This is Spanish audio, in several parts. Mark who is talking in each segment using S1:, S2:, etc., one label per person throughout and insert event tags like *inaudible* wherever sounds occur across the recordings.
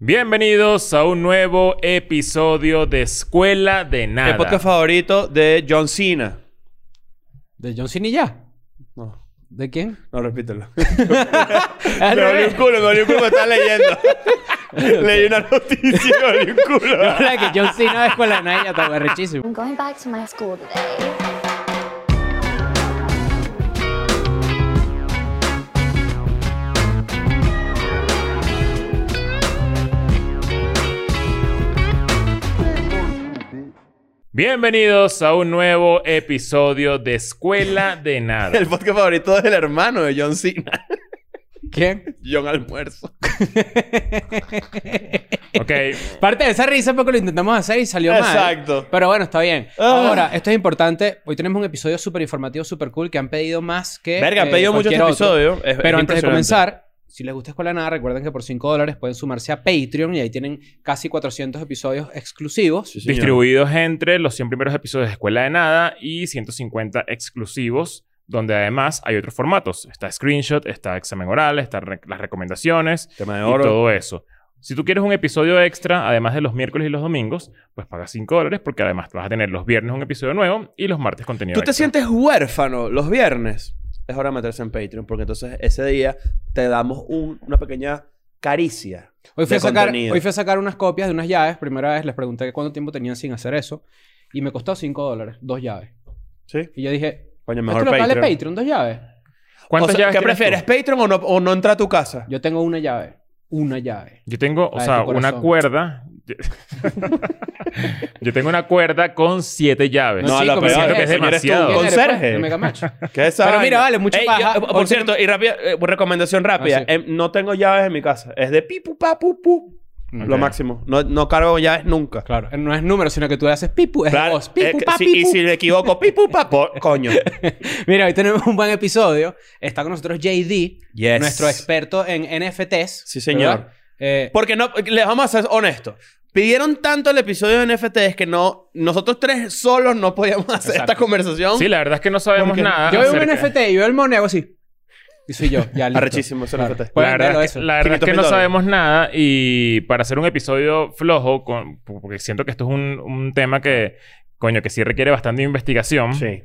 S1: Bienvenidos a un nuevo episodio de Escuela de Nada.
S2: El podcast favorito de John Cena.
S3: ¿De John Cena y ya?
S2: No,
S3: ¿De quién?
S2: no, repítelo. *laughs* Me dolió un culo, me dolió un culo, me estaba leyendo. Leí una noticia y me dolió un culo. *laughs*
S3: Yo hablaba que John Cena de escuela de nada y ya estaba rechísimo.
S4: I'm going back to my school today.
S1: Bienvenidos a un nuevo episodio de Escuela de Nada.
S2: El podcast favorito del hermano de John Cena.
S3: ¿Quién?
S2: John Almuerzo. *laughs*
S1: Ok.
S3: Parte de esa risa porque lo intentamos hacer y salió mal.
S2: Exacto.
S3: Pero bueno, está bien.
S2: Ah.
S3: Ahora, esto es importante. Hoy tenemos un episodio súper informativo, súper cool, que han pedido más que.
S2: Verga, han
S3: eh,
S2: pedido muchos
S3: cualquier otro.
S2: episodios. Es- es
S3: Pero antes de
S2: impresionante.
S3: comenzar, si les gusta Escuela de Nada, recuerden que por 5 dólares pueden sumarse a Patreon y ahí tienen casi 400 episodios exclusivos.
S2: Sí.
S1: Distribuidos entre los 100 primeros episodios de Escuela de Nada y 150 exclusivos, donde además hay otros formatos. Está Screenshot, está examen oral, están re- las recomendaciones
S2: Tema de
S1: y todo eso. Si tú quieres un episodio extra, además de los miércoles y los domingos, pues pagas 5 dólares porque además vas a tener los viernes un episodio nuevo y los martes contenido
S2: ¿Tú te
S1: extra.
S2: sientes huérfano los viernes? Es hora de meterse en Patreon porque entonces ese día te damos un- una pequeña caricia.
S3: Hoy fui,
S2: de
S3: a sacar,
S2: contenido.
S3: hoy fui a sacar unas copias de unas llaves. Primera vez les pregunté cuánto tiempo tenían sin hacer eso. Y me costó 5 dólares, dos llaves.
S2: ¿Sí?
S3: Y yo dije,
S2: Coño,
S3: ¿esto
S2: mejor
S3: lo vale
S2: Patreon.
S3: Patreon? ¿Dos llaves?
S1: ¿Cuántas
S2: O sea,
S1: llaves
S2: ¿Qué
S1: tienes tú?
S2: prefieres? ¿Patreon o no, o no entra a tu casa?
S3: Yo tengo una llave. Una llave.
S1: Yo tengo, o
S3: La de
S1: sea,
S3: tu
S1: una cuerda. *laughs* Yo tengo una cuerda con siete llaves.
S2: No,
S3: sí,
S2: lo
S3: como
S2: peor
S3: siento
S1: que es
S2: tú,
S1: demasiado.
S3: ¿Quién eres,
S2: Conserje. ¿Qué es
S3: Pero mira, vale, mucha
S2: Ey,
S3: paja.
S2: yo- por cierto, y rápida, eh, recomendación rápida.
S3: Ah, sí.
S2: Em, no tengo llaves en mi casa. Es de pipu, pa, pu, pu. Lo máximo. No, no cargo llaves nunca.
S3: Claro. No es número, sino que tú haces pipu. Es
S2: Claro,
S3: voz. Pipu,
S2: eh,
S3: pa,
S2: si-
S3: pipu.
S2: y si me equivoco, pipu, pa, po- *laughs* coño.
S3: Mira, hoy tenemos un buen episodio. Está con nosotros JD,
S2: Yes.
S3: nuestro experto en NFTs.
S2: Sí, señor.
S3: Eh,
S2: Porque no, les vamos a ser honestos. Pidieron tanto el episodio de NFTs que no, nosotros tres solos no podíamos hacer
S3: Exacto.
S2: esta conversación.
S1: Sí, la verdad es que no sabemos
S2: Porque
S1: nada.
S3: yo veo un
S1: acerca-
S3: NFT y veo el hago así. Y soy yo. Ya, listo.
S2: Arrechísimo ese
S3: Claro.
S2: NFT.
S1: La verdad, es que,
S3: eso.
S1: la verdad es
S2: 500
S1: que
S2: mil
S1: no
S2: dólares.
S1: sabemos nada y para hacer un episodio flojo, con- porque siento que esto es un, un tema que, coño, que sí requiere bastante investigación.
S2: Sí.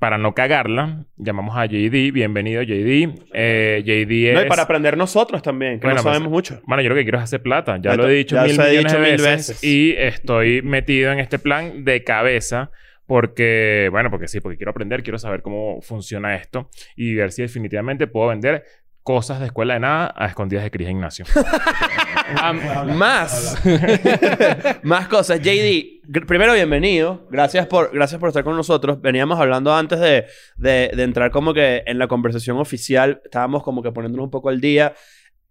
S1: Para no cagarla, llamamos a JD. Bienvenido, JD. Eh, JD es...
S2: No, y para aprender nosotros también, que
S1: Bueno,
S2: no
S1: pues,
S2: sabemos mucho.
S1: Bueno, yo lo que quiero es hacer plata. Ya lo he dicho
S2: ya
S1: mil millones
S2: dicho
S1: de
S2: mil
S1: veces. Y estoy metido en este plan de cabeza porque, bueno, porque sí, porque quiero aprender, quiero saber cómo funciona esto y ver si definitivamente puedo vender cosas de escuela de nada a escondidas de Cris e Ignacio. *laughs*
S2: Más. *laughs* Más cosas. JD, primero bienvenido. Gracias por, gracias por estar con nosotros. Veníamos hablando antes de, de, de entrar como que en la conversación oficial. Estábamos como que poniéndonos un poco al día.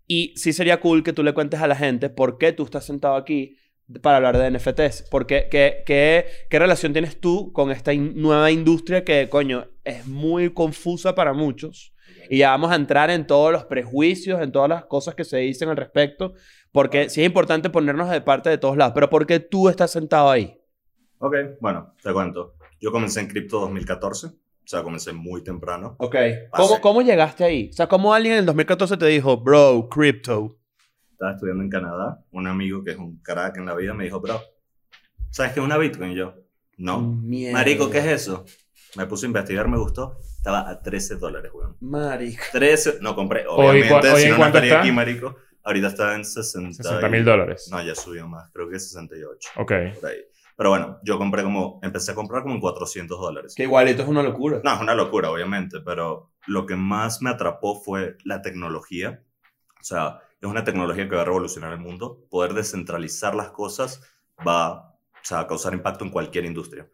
S2: Y sí sería cool que tú le cuentes a la gente por qué tú estás sentado aquí para hablar de NFTs. Porque, ¿qué, qué, qué relación tienes tú con esta in- nueva industria que, coño, es muy confusa para muchos? Y ya vamos a entrar en todos los prejuicios, en todas las cosas que se dicen al respecto. Porque sí es importante ponernos de parte de todos lados. Pero ¿por qué tú estás sentado ahí?
S5: Ok, bueno, te cuento. Yo comencé en cripto 2014, o sea, comencé muy temprano.
S2: Ok. ¿Cómo. ¿Cómo llegaste ahí? O sea, ¿cómo alguien en el 2014 te dijo, bro, crypto?
S5: Estaba estudiando en Canadá, un amigo que es un crack en la vida me dijo, bro, ¿sabes qué es una Bitcoin? Y yo, no.
S2: Mierda.
S5: Marico, ¿qué es eso? Me puse a investigar, me gustó. Estaba a 13 dólares, weón.
S2: Marico.
S5: 13, no compré,
S1: Hoy,
S5: obviamente, si no, estaría
S1: está?
S5: aquí, marico. Ahorita está en 60
S1: 60 mil dólares.
S5: No, ya subió más, creo que 68.
S1: Ok.
S5: Por ahí. Pero bueno, yo compré como, empecé a comprar como en 400 dólares.
S2: Que igualito es una locura.
S5: No, es una locura, obviamente, pero lo que más me atrapó fue la tecnología. O sea, es una tecnología que va a revolucionar el mundo. Poder descentralizar las cosas va o sea, a causar impacto en cualquier industria.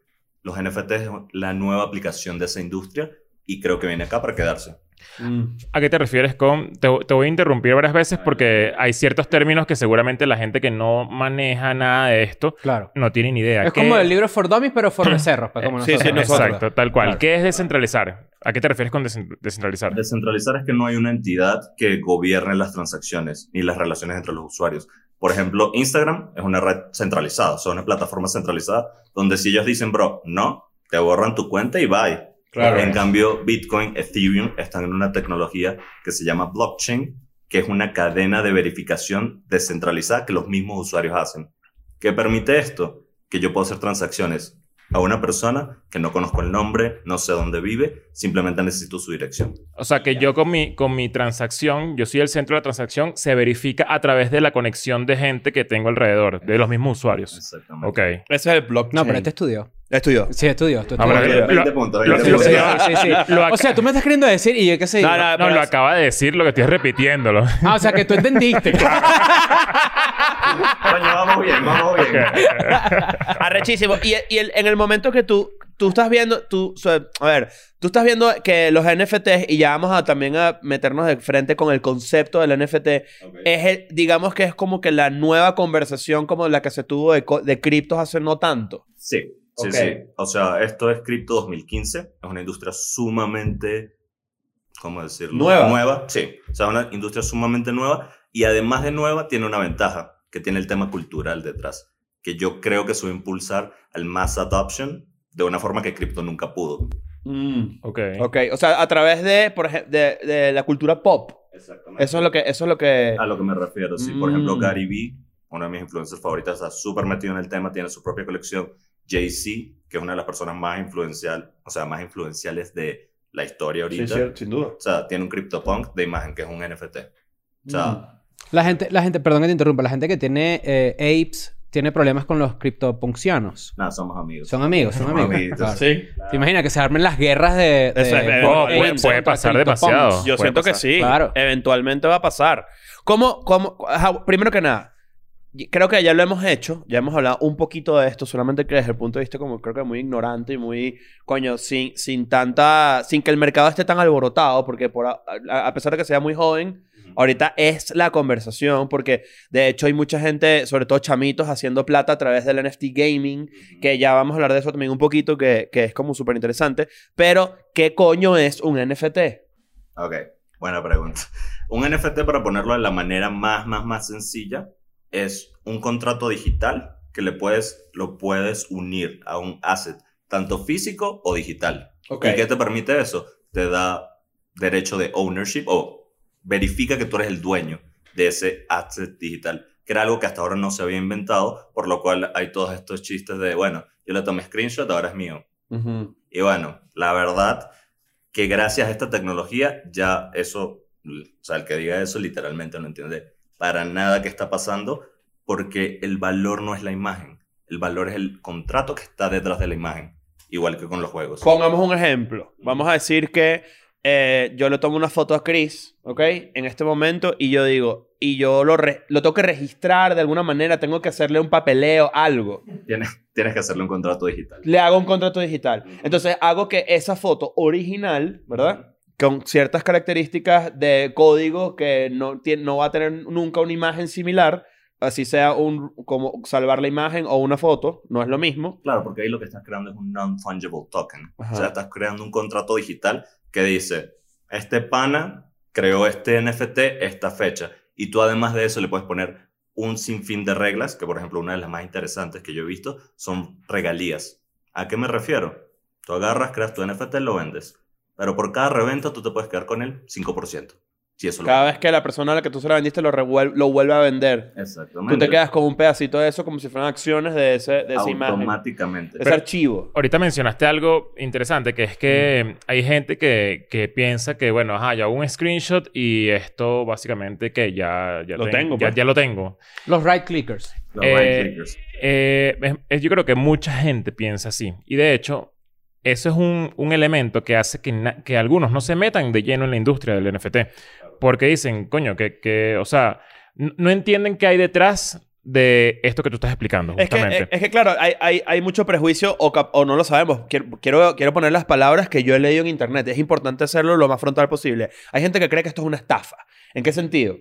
S5: Los NFTs es la nueva aplicación de esa industria y creo que viene acá para quedarse.
S2: Mm.
S1: ¿A qué te refieres con.? Te, te voy a interrumpir varias veces porque hay ciertos términos que seguramente la gente que no maneja nada de esto
S3: Claro.
S1: no tiene ni idea.
S3: Es
S1: ¿Qué-
S3: como el libro For Dummies, pero for *coughs* becerros. pues, como
S2: Sí, sí,
S3: nosotros.
S1: Exacto, tal cual.
S3: Claro.
S1: ¿Qué es descentralizar? ¿A qué te refieres con descentralizar?
S5: Descentralizar es que no hay una entidad que gobierne las transacciones ni las relaciones entre los usuarios. Por ejemplo, Instagram es una red centralizada, o sea, una plataforma centralizada donde si ellos dicen, bro, no, te borran tu cuenta y bye.
S2: Claro.
S5: En cambio, Bitcoin, Ethereum están en una tecnología que se llama blockchain, que que es una cadena de verificación descentralizada que los mismos usuarios hacen. ¿Qué permite esto? Que yo puedo hacer transacciones a una persona que no conozco el nombre, no sé dónde vive, simplemente necesito su dirección.
S1: O sea, que yo con mi, con mi transacción, yo soy el centro de la transacción, se verifica a través de la conexión de gente que tengo alrededor, de los mismos usuarios.
S5: Exactamente.
S1: Ok.
S2: Ese es el blockchain.
S3: No, pero este estudió.
S2: Estudió.
S3: Sí, estudió.
S1: Ah, bueno,
S3: estudió.
S1: lo- lo-
S5: 20 puntos,
S1: lo-
S5: 20
S1: lo-
S5: puntos.
S3: Sí, sí, sí.
S1: Lo
S3: O sea, tú me estás queriendo decir y yo qué sé.
S2: No, no,
S1: No,
S2: pero-
S1: lo acaba de decir, lo que estoy es repitiéndolo.
S3: Ah, o sea, que tú entendiste. *laughs*
S5: Coño, vamos bien, vamos bien.
S2: Arrechísimo. Y, y el- en el momento que tú, tú estás viendo, tú, o sea, a ver, tú estás viendo que los NFTs, y ya vamos a también a meternos de frente con el concepto del NFT, es el- digamos que es como que la nueva conversación como la que se tuvo de, co- de criptos hace no tanto.
S5: Sí, sí,
S2: Ok.
S5: sí. O sea, esto es Crypto 2015. Es una industria sumamente, ¿cómo decirlo?
S2: Nueva.
S5: Nueva, sí. O sea, una industria sumamente nueva. Y además de nueva, tiene una ventaja, que tiene el tema cultural detrás. Que yo creo que eso va a impulsar al mass adoption de una forma que cripto nunca pudo.
S1: ok.
S2: Ok, o sea, a través de, por ejemplo, de, de la cultura pop.
S5: Exactamente.
S2: Eso es lo que, eso es lo que...
S5: A lo que me refiero, sí. Por ejemplo,
S2: Mm.
S5: Gary Vee, uno de mis influencers favoritas, está súper metido en el tema, tiene su propia colección. Jay-Z, que es una de las personas más influencial, o sea, más influenciales de la historia ahorita.
S2: sin duda.
S5: O sea, tiene un CryptoPunk de imagen que es un NFT. O sea,
S3: La gente, la gente, perdón que te interrumpa, la gente que tiene eh, apes tiene problemas con los criptopuncianos.
S5: nada, somos amigos.
S3: Son amigos, son amigos.
S5: amiguitos.
S3: Claro.
S2: Sí.
S3: ¿Te imaginas que se armen las guerras de... de-
S2: Eso es-
S3: de-
S2: Oh,
S3: apes
S1: puede, pasar demasiado.
S2: Yo
S1: Puede
S2: siento que sí.
S3: Claro.
S2: Eventualmente va a pasar. ¿Cómo, cómo, ajá, primero que nada, creo que ya lo hemos hecho, ya hemos hablado un poquito de esto, solamente que desde el punto de vista como creo que muy ignorante y muy, coño, sin, sin tanta, sin que el mercado esté tan alborotado, porque por a, a- pesar de que sea muy joven, ahorita es la conversación, porque de hecho hay mucha gente, sobre todo chamitos, haciendo plata a través del NFT gaming, que ya vamos a hablar de eso también un poquito, que, que es como súper interesante, pero ¿qué coño es un NFT?
S5: Ok, buena pregunta. Un NFT, para ponerlo de la manera más, más, más sencilla, es un contrato digital que le puedes, lo puedes unir a un asset, tanto físico o digital.
S2: Ok.
S5: ¿Y qué te permite eso? Te da derecho de ownership o verifica que tú eres el dueño de ese asset digital, que era algo que hasta ahora no se había inventado, por lo cual hay todos estos chistes de, bueno, yo le tomé screenshot, ahora es mío. Y bueno, la verdad que gracias a esta tecnología ya eso, o sea, el que diga eso literalmente no entiende para nada qué está pasando, porque el valor no es la imagen, el valor es el contrato que está detrás de la imagen, igual que con los juegos.
S2: Pongamos un ejemplo. Vamos a decir que eh, yo le tomo una foto a Chris, ¿ok? En este momento y yo digo, y yo lo, lo tengo que registrar de alguna manera, tengo que hacerle un papeleo, algo.
S5: Tienes, tienes que hacerle un contrato digital.
S2: Le hago un contrato digital. Entonces hago que esa foto original, ¿verdad? Con ciertas características de código que no, tiene, no va a tener nunca una imagen similar, así sea un, como salvar la imagen o una foto, no es lo mismo.
S5: Claro, porque ahí lo que estás creando es un non-fungible token.
S2: Ajá.
S5: O sea, estás creando un contrato digital que dice, este pana creó este NFT esta fecha. Y tú además de eso le puedes poner un sinfín de reglas, que por ejemplo una de las más interesantes que yo he visto son regalías. ¿A qué me refiero? Tú agarras, creas tu NFT, lo vendes. Pero por cada reventa tú te puedes quedar con el 5%. Si eso lo
S2: Cada vez que la persona a la que tú se la vendiste lo, lo vuelve a vender.
S5: Exactamente.
S2: Tú te quedas con un pedacito de eso como si fueran acciones de, ese, de esa imagen.
S5: automáticamente.
S2: Ese archivo.
S1: Ahorita mencionaste algo interesante, que es que hay gente que, que piensa que, bueno, ajá, yo hago un screenshot y esto básicamente que ya, ya
S2: Lo tengo,
S1: ya,
S2: pues.
S1: ya lo tengo.
S3: Los right clickers.
S5: Los
S1: Eh,
S5: right clickers.
S1: Eh, es- es- yo creo que mucha gente piensa así. Y de hecho, eso es un, un elemento que hace que, que algunos no se metan de lleno en la industria del NFT. Porque dicen, coño, que, que o sea, no entienden qué hay detrás de esto que tú estás explicando.
S2: Es que,
S1: Justamente.
S2: es, es que, claro, hay, hay, hay mucho prejuicio o, cap- o no lo sabemos. Quiero, quiero, quiero poner las palabras que yo he leído en internet. Es importante hacerlo lo más frontal posible. Hay gente que cree que esto es una estafa. ¿En qué sentido?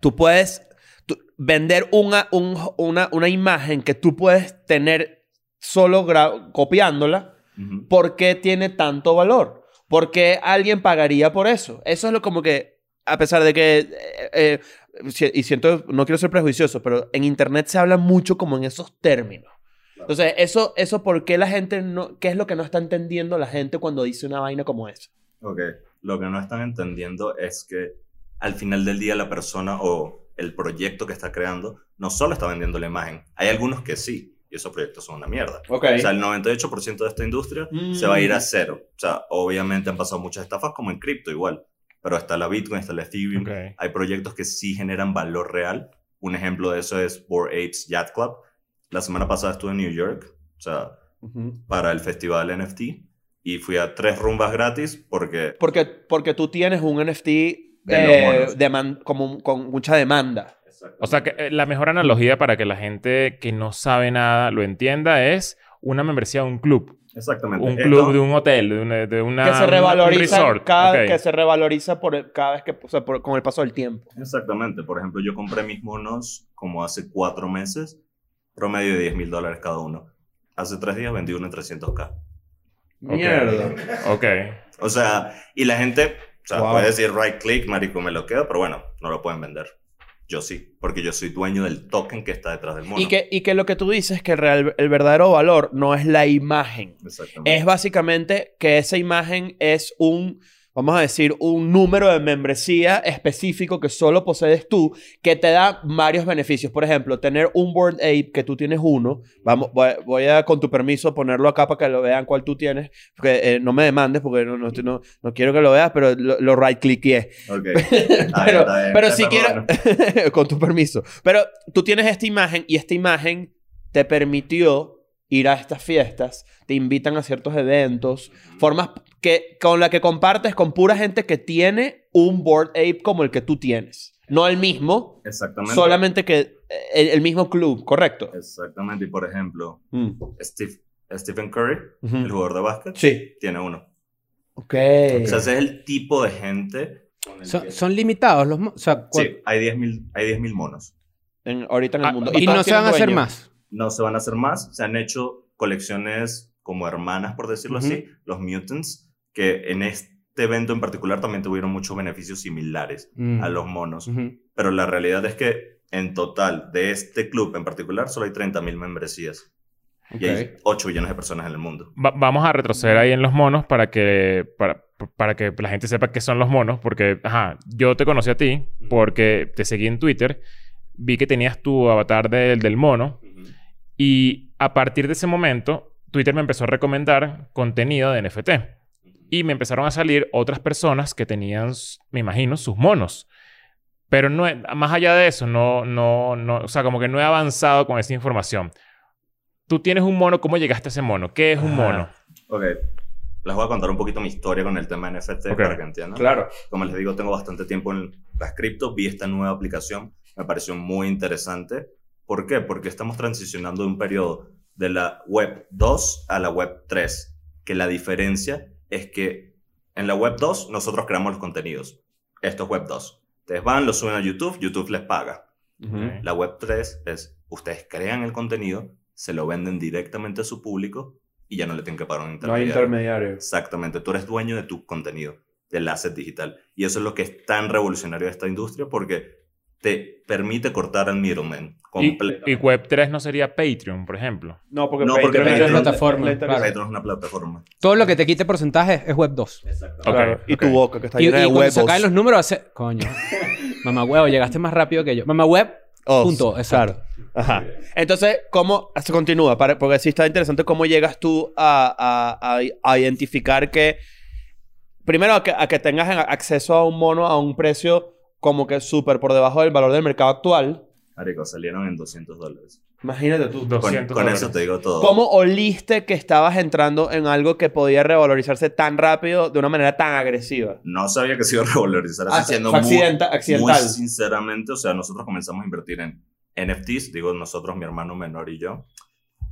S2: Tú puedes tú- vender una, un- una, una imagen que tú puedes tener solo gra- ¿Por qué tiene tanto valor? ¿Por qué alguien pagaría por eso? Eso es lo como que, a pesar de que, eh, eh, y siento, no quiero ser prejuicioso, pero en Internet se habla mucho como en esos términos. Entonces, eso, eso ¿por qué la gente no, qué es lo que no está entendiendo la gente cuando dice una vaina como esa?
S5: Ok, lo que no están entendiendo es que al final del día la persona o el proyecto que está creando no solo está vendiendo la imagen. Hay algunos que sí, y esos proyectos son una mierda.
S2: Ok.
S5: O sea, el 98% de esta industria se va a ir a cero. O sea, obviamente han pasado muchas estafas como en cripto igual. Pero está la Bitcoin, está la Ethereum.
S1: Ok.
S5: Hay proyectos que sí generan valor real. Un ejemplo de eso es Bored Apes Yacht Club. La semana pasada estuve en New York, o sea,
S2: Ujú.
S5: para el festival NFT. Y fui a tres rumbas gratis porque...
S2: Porque, porque tú tienes un NFT
S5: De monos.
S2: deman- como, con mucha demanda.
S1: O sea, que eh, la mejor analogía para que la gente que no sabe nada lo entienda es una membresía de un club.
S5: Exactamente.
S1: Un
S5: Esto-
S1: club de un hotel, de una, de una
S2: que se
S1: un
S2: revaloriza,
S1: resort.
S2: cada,
S1: Ok.
S2: que se revaloriza por el- cada vez que, o sea, por- con el paso del tiempo.
S5: Exactamente. Por ejemplo, yo compré mis monos como hace cuatro meses, promedio de 10 mil dólares cada uno. Hace tres días vendí uno en 300k.
S2: Mierda.
S1: Ok.
S5: O sea, y la gente, o sea,
S2: Wow.
S5: puede decir right click, marico, me lo quedo, pero bueno, no lo pueden vender. Yo sí, porque yo soy dueño del token que está detrás del mono.
S2: Y que, y que lo que tú dices es que el, real- el verdadero valor no es la imagen.
S5: Exactamente.
S2: Es básicamente que esa imagen es un, vamos a decir, un número de membresía específico que solo posees tú, que te da varios beneficios. Por ejemplo, tener un Board Ape que tú tienes uno. Vamos, voy, a, con tu permiso, ponerlo acá para que lo vean cuál tú tienes. Porque, eh, no me demandes porque no, no, estoy- no- no quiero que lo veas, pero lo, lo right-cliqué.
S5: Ok. *laughs* Está bien,
S2: pero pero si quiero, *laughs* con tu permiso. Pero tú tienes esta imagen y esta imagen te permitió ir a estas fiestas, te invitan a ciertos eventos, formas que, con la que compartes con pura gente que tiene un board ape como el que tú tienes. No el mismo,
S5: Exactamente.
S2: solamente que eh, el, el mismo club, ¿correcto?
S5: Exactamente. Y por ejemplo,
S2: Mm.
S5: Steve- Stephen Curry, el jugador de básquet,
S2: Sí.
S5: tiene uno.
S2: Ok.
S5: O sea, ese es el tipo de gente.
S3: Son,
S5: que-
S3: son limitados los... mo- O sea,
S5: Sí, hay 10.000 hay 10.000 monos.
S2: En- ahorita en el
S1: Ah,
S2: mundo.
S3: y
S2: todos
S3: no se van a hacer
S2: dueño.
S3: más.
S5: No se van a hacer más. Se han hecho colecciones como hermanas, por decirlo así, los Mutants, que en este evento en particular también tuvieron muchos beneficios similares
S3: Mm.
S5: a los monos. Pero la realidad es que en total de este club en particular solo hay 30.000 membresías. Y hay
S3: Ok.
S5: 8 billones de personas en el mundo.
S1: Va- vamos a retroceder ahí en los monos para que, para, para que la gente sepa qué son los monos. Porque, ajá, yo te conocí a ti porque te seguí en Twitter. Vi que tenías tu avatar del, del mono. Y a partir de ese momento, Twitter me empezó a recomendar contenido de NFT. Y me empezaron a salir otras personas que tenían, me imagino, sus monos. Pero no, más allá de eso, no, no, no, o sea, como que no he avanzado con esa información. Tú tienes un mono, ¿cómo llegaste a ese mono? ¿Qué es un
S5: Ajá.
S1: mono?
S5: Ok. Les voy a contar un poquito mi historia con el tema NFT
S1: Ok.
S5: para que entiendan.
S2: Claro.
S5: Como les digo, tengo bastante tiempo en las cripto. Vi esta nueva aplicación. Me pareció muy interesante. ¿Por qué? Porque estamos transicionando de un periodo de la web 2 a la web 3. Que la diferencia es que en la web 2 nosotros creamos los contenidos. Esto es web 2. Ustedes van, lo suben a YouTube, YouTube les paga. La web 3 es ustedes crean el contenido, se lo venden directamente a su público y ya no le tienen que pagar un
S2: No hay
S5: intermediario.
S2: intermediario.
S5: Exactamente, tú eres dueño de tu contenido, del asset digital. Y eso es lo que es tan revolucionario de esta industria porque te permite cortar al middleman
S1: Y,
S5: completamente.
S1: y Web3 no sería Patreon, por ejemplo.
S2: No, porque
S5: No, porque
S2: Patreon
S5: Patreon es
S2: la-
S3: plataforma, claro.
S5: Patreon es una plataforma.
S3: Todo lo que te quite porcentaje es Web 2.
S2: Claro.
S1: Ok,
S2: Y tu boca, que está
S3: Y, y
S2: llena de
S3: cuando
S2: huevos.
S3: se caen los números hace... Coño. *laughs* Mamá huevo, llegaste más rápido que yo. Mamá web,
S2: Os,
S3: punto. Exacto.
S2: Claro. Ajá. Entonces, ¿cómo se continúa? Para- porque sí está interesante cómo llegas tú a, a- a- a identificar que. Primero, a que, a que tengas acceso a un mono a un precio como que súper por debajo del valor del mercado actual.
S5: Marico, salieron en 200 dólares.
S2: Imagínate tú.
S5: Con,
S1: 200
S5: con
S1: dólares.
S5: eso te digo todo.
S2: ¿Cómo oliste que estabas entrando en algo que podía revalorizarse tan rápido de una manera tan agresiva?
S5: No sabía que se iba a revalorizar
S2: Ah,
S5: siendo
S2: fue
S5: muy-
S2: accidenta- accidental.
S5: Muy sinceramente, o sea, nosotros comenzamos a invertir en NFTs, digo nosotros, mi hermano menor y yo,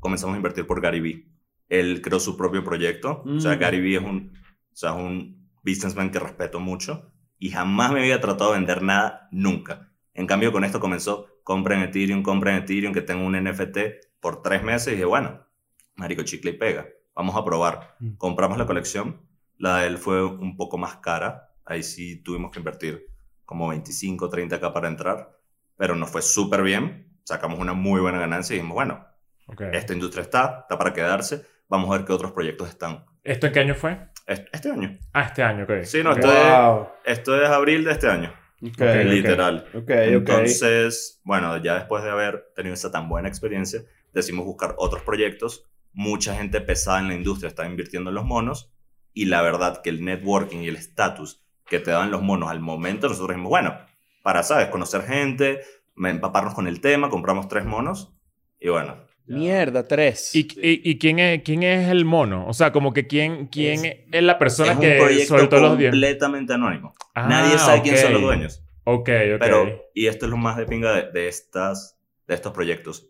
S5: comenzamos a invertir por Gary Vee. Él creó su propio proyecto, o sea,
S2: Mm.
S5: Gary Vee es un, o sea, es un businessman que respeto mucho y jamás me había tratado de vender nada, nunca. En cambio, con esto comenzó, compren Ethereum, compren Ethereum, que tengo un NFT por tres meses y dije, bueno, marico, chicle y pega, vamos a probar.
S3: Mm.
S5: Compramos la colección, la de él fue un poco más cara, ahí sí tuvimos que invertir como 25, 30k para entrar, pero nos fue súper bien, sacamos una muy buena ganancia y dijimos, bueno,
S1: Ok.
S5: esta industria está, está para quedarse, vamos a ver qué otros proyectos están.
S1: ¿Esto en qué año fue?
S5: Este, año.
S1: Ah, este año, ok.
S5: Sí, no,
S1: Ok.
S5: esto, es, esto es abril de este año.
S2: Ok,
S1: Ok,
S5: literal.
S2: Ok, ok.
S5: Entonces, bueno, ya después de haber tenido esa tan buena experiencia, decidimos buscar otros proyectos. Mucha gente pesada en la industria estaba invirtiendo en los monos y la verdad que el networking y el estatus que te daban los monos al momento, nosotros dijimos, bueno, para, ¿sabes? Conocer gente, empaparnos con el tema, compramos tres monos y bueno.
S2: Mierda, tres.
S1: ¿Y, y, y quién, es, quién es el mono? O sea, como que quién, quién es,
S5: Es-
S1: la persona
S5: es un
S1: que
S5: proyecto
S1: soltó los 10.
S5: completamente anónimo.
S1: Ah,
S5: Nadie sabe quién son los dueños.
S1: Ok, ok.
S5: Pero, y esto es lo más de pinga de, de estas, de estos proyectos,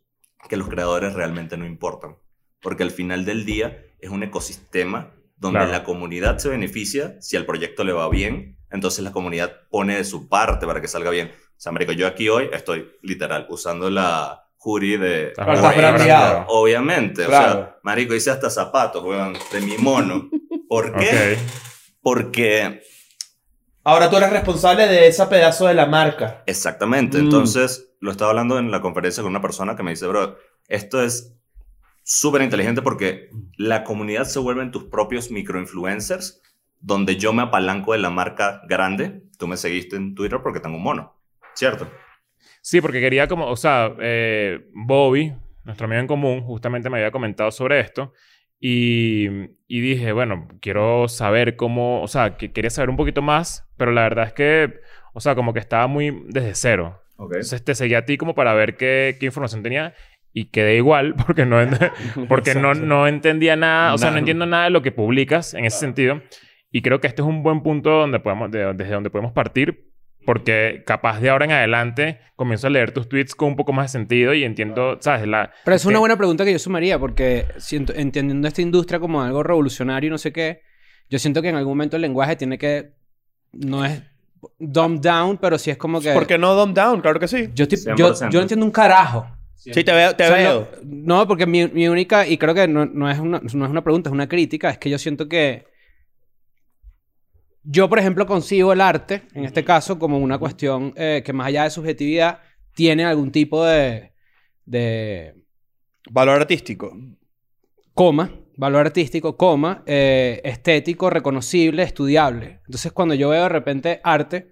S5: que los creadores realmente no importan. Porque al final del día es un ecosistema donde
S1: Claro.
S5: la comunidad se beneficia si al proyecto le va bien, entonces la comunidad pone de su parte para que salga bien. O sea, marico, yo aquí hoy estoy literal usando la jury de...
S1: Estás
S2: Pero estás
S1: brandeado.
S2: brandeado.
S5: Obviamente, o
S2: Claro.
S5: sea, marico, hice hasta zapatos, weón, de mi mono. ¿Por qué? Porque
S2: Ahora tú eres responsable de ese pedazo de la marca.
S5: Exactamente.
S2: Mm.
S5: Entonces, lo estaba hablando en la conferencia con una persona que me dice, bro, esto es súper inteligente porque la comunidad se vuelven tus propios microinfluencers, donde yo me apalanco de la marca grande. Tú me seguiste en Twitter porque tengo un mono, ¿cierto?
S1: Sí, porque quería como, o sea, eh, Bobby, nuestro amigo en común, justamente me había comentado sobre esto y, y dije, bueno, quiero saber cómo, o sea, que quería saber un poquito más, pero la verdad es que, o sea, como que estaba muy desde cero.
S5: Ok.
S1: Entonces te seguí a ti como para ver qué, qué información tenía y quedé igual *laughs* porque no, *laughs* porque no, no entendía nada, o sea, no entiendo nada de lo que publicas en ese sentido. Y creo que este es un buen punto donde podemos, de- desde donde podemos partir porque capaz de ahora en adelante comienzo a leer tus tweets con un poco más de sentido y entiendo, ¿sabes? La,
S3: Pero es una
S1: que-
S3: buena pregunta que yo sumaría porque siento, entendiendo esta industria como algo revolucionario y no sé qué, yo siento que en algún momento el lenguaje tiene que... No es dumb down, pero sí es como que...
S2: ¿Por qué no dumb down? Claro que sí.
S3: Yo, estoy- yo,
S5: 100%.
S3: yo no entiendo un carajo.
S2: Sí, te veo. Te
S3: O sea,
S2: veo.
S3: No, no, porque mi, mi única, y creo que no, no es una, no es una pregunta, es una crítica, es que yo siento que yo, por ejemplo, concibo el arte, en este caso, como una cuestión eh, que más allá de subjetividad, tiene algún tipo de, de
S2: Valor artístico.
S3: coma, valor artístico, coma, eh, estético, reconocible, estudiable. Entonces, cuando yo veo de repente arte,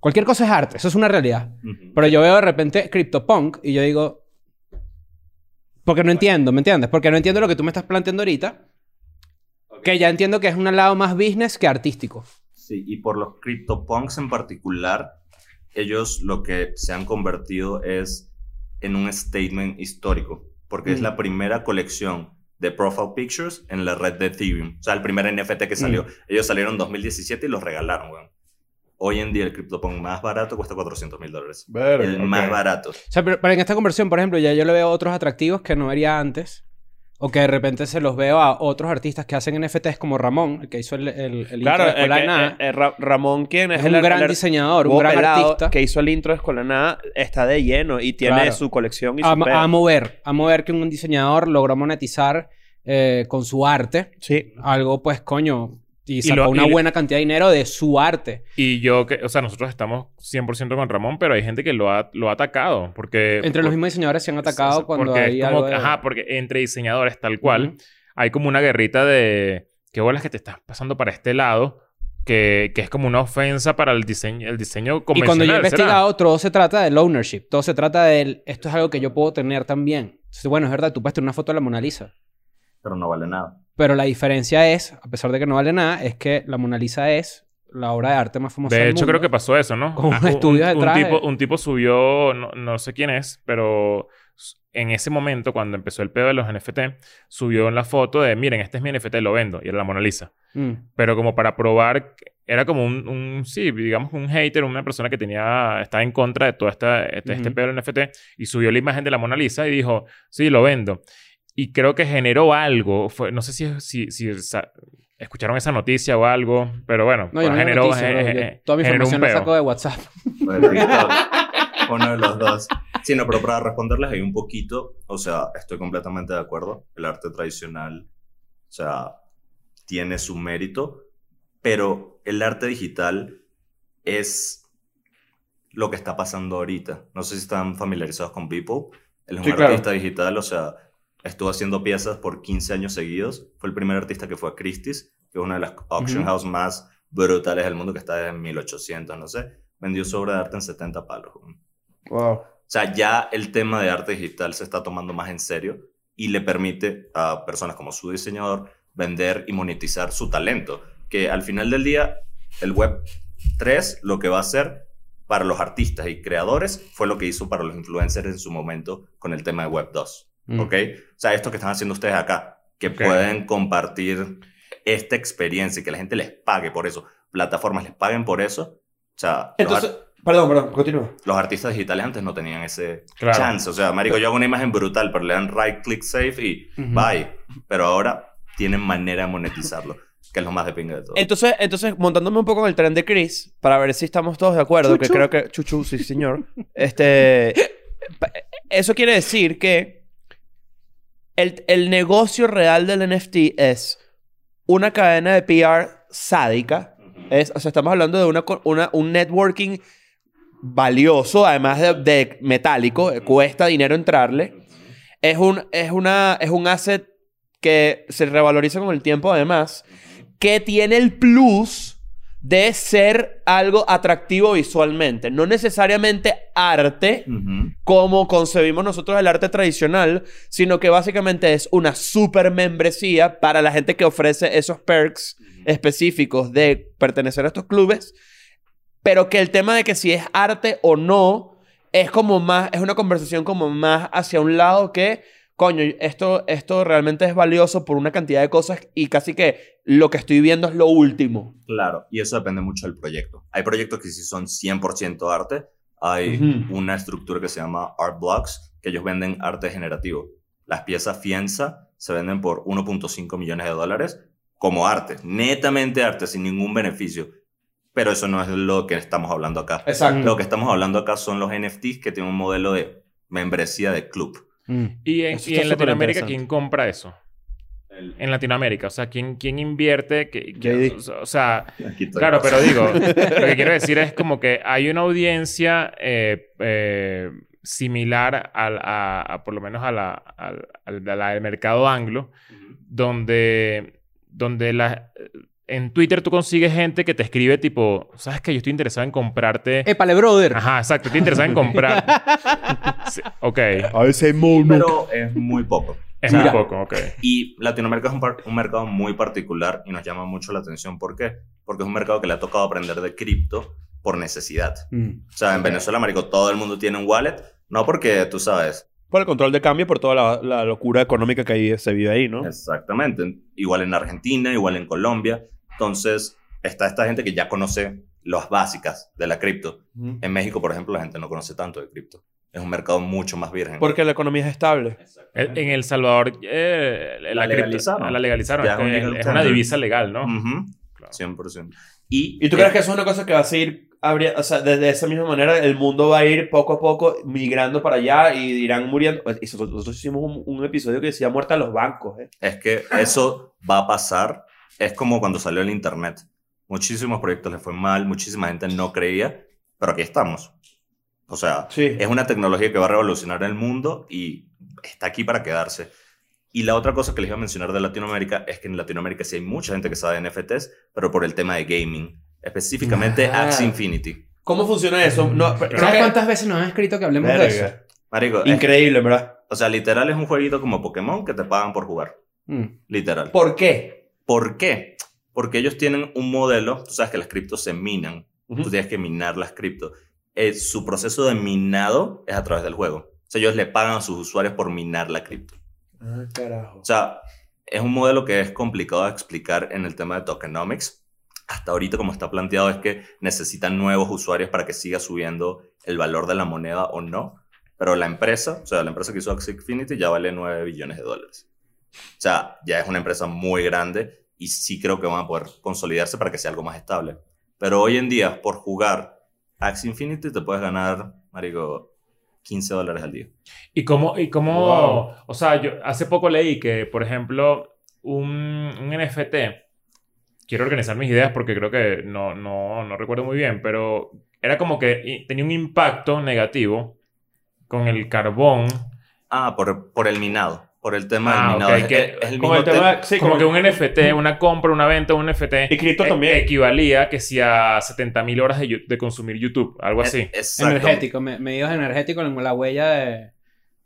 S3: cualquier cosa es arte, eso es una realidad. Pero yo veo de repente CryptoPunk y yo digo. Porque no entiendo, ¿me entiendes? Porque no entiendo lo que tú me estás planteando ahorita. Que ya entiendo que es un lado más business que artístico.
S5: Sí, y por los CryptoPunks en particular, ellos lo que se han convertido es en un statement histórico, porque es
S3: Mm.
S5: la primera colección de profile pictures en la red de Ethereum. O sea, el primer NFT que salió. Ellos salieron en 2017 y los regalaron, weón. Hoy en día el CryptoPunk más barato cuesta 400 mil dólares. El más barato.
S3: O sea, pero, pero en esta conversión, por ejemplo, ya yo le veo otros atractivos que no vería antes. O que de repente se los veo a otros artistas que hacen NFTs como Ramón, el que hizo el, el, el intro de
S2: eh,
S3: Escuela de
S2: que,
S3: Nada.
S2: eh, eh, Ra- Ramón, quien es,
S3: es un
S2: el-
S3: gran diseñador, un gran artista.
S2: que hizo el intro de Escuela Nada, está de lleno y tiene
S3: Claro.
S2: su colección y su
S3: Amo,
S2: pedo.
S3: amo ver, amo ver que un diseñador logró monetizar eh, con su arte
S2: Sí.
S3: algo, pues, coño, y
S1: Y
S3: sacó
S1: lo-
S3: una
S1: y-
S3: buena cantidad de dinero de su arte.
S1: Y yo, que, o sea, nosotros estamos 100% con Ramón, pero hay gente que lo ha, lo ha atacado. Porque,
S3: Entre los
S1: por-
S3: mismos diseñadores se han atacado cuando
S1: porque
S3: hay
S1: es como,
S3: algo de-
S1: Ajá, porque entre diseñadores tal cual,
S3: Ujú.
S1: hay como una guerrita de... ¿Qué bolas que te estás pasando para este lado? Que, que es como una ofensa para el diseño, el diseño
S3: Y
S1: convencional.
S3: cuando yo he investigado, todo se trata del ownership. Todo se trata del... Esto es algo que yo puedo tener también. Entonces, bueno, es verdad, tú puedes tener una foto de la Mona Lisa.
S5: Pero no vale nada.
S3: Pero la diferencia es, a pesar de que no vale nada, es que la Mona Lisa es la obra de arte más famosa
S1: De
S3: del
S1: hecho,
S3: mundo.
S1: creo que pasó eso, ¿no?
S3: Con un
S1: Ah,
S3: estudio
S1: un,
S3: detrás de-
S1: tipo, un tipo subió, no, no sé quién es, pero en ese momento, cuando empezó el pedo de los NFT, subió en la foto de, miren, este es mi NFT, lo vendo. Y era la Mona Lisa.
S3: Mm.
S1: Pero como para probar, era como un, un- sí, digamos un hater, una persona que tenía, estaba en contra de todo este, este
S3: Ujú.
S1: pedo del NFT y subió la imagen de la Mona Lisa y dijo, sí, lo vendo. Y creo que generó algo, fue, no sé si, si, si sa- escucharon esa noticia o algo, pero bueno,
S3: No, yo
S1: pues, generó,
S3: noticia,
S1: eh,
S3: Yo
S1: eh,
S3: Toda mi
S1: generó un
S3: información la saco de WhatsApp.
S5: TikTok, Uno de los dos. Sí, no, pero para responderles ahí un poquito, o sea, estoy completamente de acuerdo. El arte tradicional, o sea, tiene su mérito, pero el arte digital es lo que está pasando ahorita. No sé si están familiarizados con People. Él es un
S2: Sí, claro.
S5: artista digital, o sea, estuvo haciendo piezas por 15 años seguidos. Fue el primer artista que fue a Christie's, que es una de las auction
S3: Ujú.
S5: house más brutales del mundo, que está desde 1800, no sé. vendió su obra de arte en 70 palos.
S2: Wow.
S5: O sea, ya el tema de arte digital se está tomando más en serio y le permite a personas como su diseñador vender y monetizar su talento. Que al final del día, el Web 3 lo que va a hacer para los artistas y creadores fue lo que hizo para los influencers en su momento con el tema de Web 2.
S3: Mm.
S5: ¿Ok? O sea, esto que están haciendo ustedes acá, que
S1: Ok.
S5: pueden compartir esta experiencia y que la gente les pague por eso, plataformas les paguen por eso. O sea,
S2: Entonces, perdón, perdón, continúa.
S5: los artistas digitales antes no tenían ese
S1: Claro.
S5: chance. O sea, marico, yo hago una imagen brutal, pero le dan right click save y
S3: Ujú.
S5: bye. Pero ahora tienen manera de monetizarlo, que es lo más de pinga de todo.
S2: Entonces, entonces, montándome un poco en el tren de Chris, para ver si estamos todos de acuerdo, que
S3: Chuchu.
S2: creo que... Chuchu, sí, señor. este... *laughs* Eso quiere decir que el, el negocio real del NFT es una cadena de PR sádica. Es, o sea, estamos hablando de una, una, un networking valioso, además de, de metálico, cuesta dinero entrarle. Es un, es, una, es un asset que se revaloriza con el tiempo, además, que tiene el plus de ser algo atractivo visualmente. No necesariamente arte, como concebimos nosotros el arte tradicional, sino que básicamente es una super membresía para la gente que ofrece esos perks específicos de pertenecer a estos clubes, pero que el tema de que si es arte o no es como más, es una conversación como más hacia un lado que, coño, esto, esto realmente es valioso por una cantidad de cosas y casi que lo que estoy viendo es lo último.
S5: Claro, y eso depende mucho del proyecto. Hay proyectos que sí son 100% arte. Hay una estructura que se llama Art Blocks, que ellos venden arte generativo. Las piezas fianza se venden por 1.5 millones de dólares como arte, netamente arte, sin ningún beneficio. Pero eso no es lo que estamos hablando acá.
S2: Exacto.
S5: Lo que estamos hablando acá son los NFTs que tienen un modelo de membresía de club.
S3: Mm.
S1: Y en, y Latinoamérica. ¿quién compra eso? En Latinoamérica, o sea, ¿quién, quién invierte? Que, que-
S2: JD.
S1: o sea- *laughs* claro, pero digo, *laughs* lo que quiero decir es como que hay una audiencia eh, eh, similar al, a, a por lo menos a la, al, al- a la del mercado anglo, donde, donde la, en Twitter tú consigues gente que te escribe tipo, ¿sabes qué? Yo estoy interesado en comprarte...
S3: Épale, brother.
S1: Ajá, exacto, estoy interesado en comprar. *laughs* Sí, ok,
S2: A veces mono.
S5: Pero es muy poco.
S1: es
S2: Mira.
S1: muy poco, ok.
S5: Y Latinoamérica es un, un mercado muy particular y nos llama mucho la atención. ¿Por qué? Porque es un mercado que le ha tocado aprender de cripto por necesidad.
S3: Mm.
S5: O sea, en Venezuela, marico, todo el mundo tiene un wallet. No porque, tú sabes,
S2: Por el control de cambio, por toda la, la locura económica que ahí se vive ahí, ¿no?
S5: exactamente. Igual en Argentina, igual en Colombia. Entonces, está esta gente que ya conoce las básicas de la cripto. En México, por ejemplo, la gente no conoce tanto de cripto. Es un mercado mucho más virgen.
S2: Porque la economía es estable.
S1: En en El Salvador eh, la,
S5: La
S1: cripto-
S5: legalizaron.
S1: la legalizaron. Es,
S5: un
S1: es una divisa legal, ¿no?
S5: Ujú.
S1: Claro.
S5: 100%. Y,
S2: ¿Y tú
S5: eh,
S2: crees que eso es una cosa que va a seguir abriendo? O sea, de, de esa misma manera, el mundo va a ir poco a poco migrando para allá y irán muriendo. Y nosotros, nosotros hicimos un, un episodio que decía muerta a los bancos, ¿eh?
S5: Es que eso va a pasar. Es como cuando salió el Internet. Muchísimos proyectos le fue mal, muchísima gente no creía, pero aquí estamos. O sea,
S2: Sí.
S5: es una tecnología que va a revolucionar el mundo y está aquí para quedarse. Y la otra cosa que les iba a mencionar de Latinoamérica es que en Latinoamérica sí hay mucha gente que sabe de NFTs, pero por el tema de gaming. Específicamente
S2: Ah.
S5: Axie Infinity.
S2: ¿Cómo funciona eso? No, pero-
S3: ¿Sabes
S2: ¿sabes
S3: cuántas veces nos han escrito que hablemos de eso?
S5: Marico, es-
S2: Increíble, ¿verdad?
S5: o sea, literal es un jueguito como Pokémon que te pagan por jugar.
S3: Mm.
S5: Literal.
S2: ¿Por qué?
S5: ¿Por qué? Porque ellos tienen un modelo, tú sabes que las criptos se minan,
S2: Ujú.
S5: tú tienes que minar las criptos. Eh, su proceso de minado es a través del juego. O sea, ellos le pagan a sus usuarios por minar la cripto.
S2: Ah, carajo.
S5: O sea, es un modelo que es complicado de explicar en el tema de tokenomics. Hasta ahorita como está planteado es que necesitan nuevos usuarios para que siga subiendo el valor de la moneda o no. Pero la empresa, o sea, la empresa que hizo Axie Infinity ya vale 9 billones de dólares. O sea, ya es una empresa muy grande y sí creo que van a poder consolidarse para que sea algo más estable. Pero hoy en día, por jugar Axie Infinity, te puedes ganar, marico, 15 dólares al día.
S1: ¿Y cómo, y cómo
S2: Wow.
S1: o sea, yo hace poco leí que, por ejemplo, un, un NFT, quiero organizar mis ideas porque creo que no, no, no recuerdo muy bien, pero era como que tenía un impacto negativo con el carbón.
S5: Ah, por, por el minado. Por el tema
S1: Ah,
S5: del minado.
S1: ok,
S5: Es,
S1: que-
S5: es- es el
S2: Como
S5: mismo
S2: el tema, sí,
S1: como
S2: como
S1: que un NFT, una compra, una venta, un NFT.
S2: Y cripto
S1: e-
S2: también.
S1: Equivalía que si a 70.000 horas de, de consumir YouTube, algo así.
S5: Exacto.
S3: Energético, me- medidos energéticos en la huella de...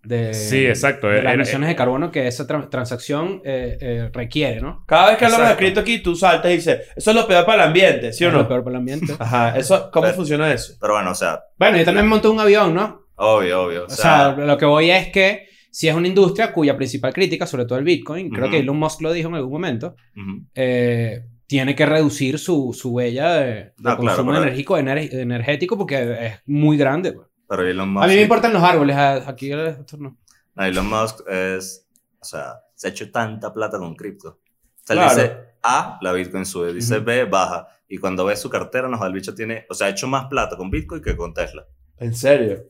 S3: de
S1: Sí, exacto.
S3: de las emisiones de carbono que esa tra- transacción eh, eh, requiere, ¿no?
S2: Cada vez que hablamos de cripto aquí, tú saltas y dices, eso es lo peor para el ambiente, ¿sí o
S3: Es lo
S2: no?
S3: peor para el ambiente. *laughs*
S2: Ajá, eso, ¿cómo
S5: Pero-
S2: funciona eso?
S5: Pero bueno, o sea,
S3: bueno, yo también monté un avión, ¿no?
S5: obvio, obvio. O
S3: O sea,
S5: sea,
S3: lo que voy es que si es una industria cuya principal crítica, sobre todo el Bitcoin, creo
S5: Ujú.
S3: que Elon Musk lo dijo en algún momento,
S5: ujú.
S3: eh, tiene que reducir su, su huella de, de
S5: claro,
S3: consumo
S5: pero-
S3: energético, ener- energético porque es muy grande. pues.
S5: pero Elon Musk.
S3: A mí me importan los árboles, aquí esto no.
S5: No, Elon Musk es. O sea, se ha hecho tanta plata con cripto. O sea,
S2: Claro.
S5: dice A, la Bitcoin sube. Dice B, baja. Y cuando ve su cartera, nos el bicho tiene. O sea, ha hecho más plata con Bitcoin que con Tesla.
S2: ¿En serio?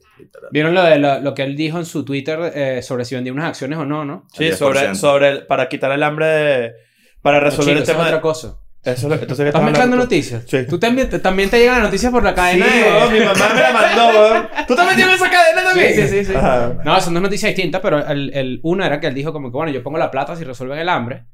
S3: ¿Vieron lo, de lo, lo que él dijo en su Twitter eh, sobre si vendía unas acciones o no, no?
S2: Sí, sobre,
S5: 10%.
S2: sobre el- para quitar el hambre de... Para resolver el tema
S3: es
S2: de...
S3: otra cosa.
S2: Eso es lo- entonces, ¿qué
S3: ¿Estás mezclando noticias?
S2: Sí.
S3: ¿Tú también, te- también te llegan las noticias por la
S2: Sí,
S3: cadena de-
S2: weón, mi mamá me la mandó, weón. ¿Tú también tienes esa cadena también?
S3: Sí, sí, sí, sí. No, son dos noticias distintas, pero el, el uno era que él dijo como que, bueno, yo pongo la plata si resuelven el hambre.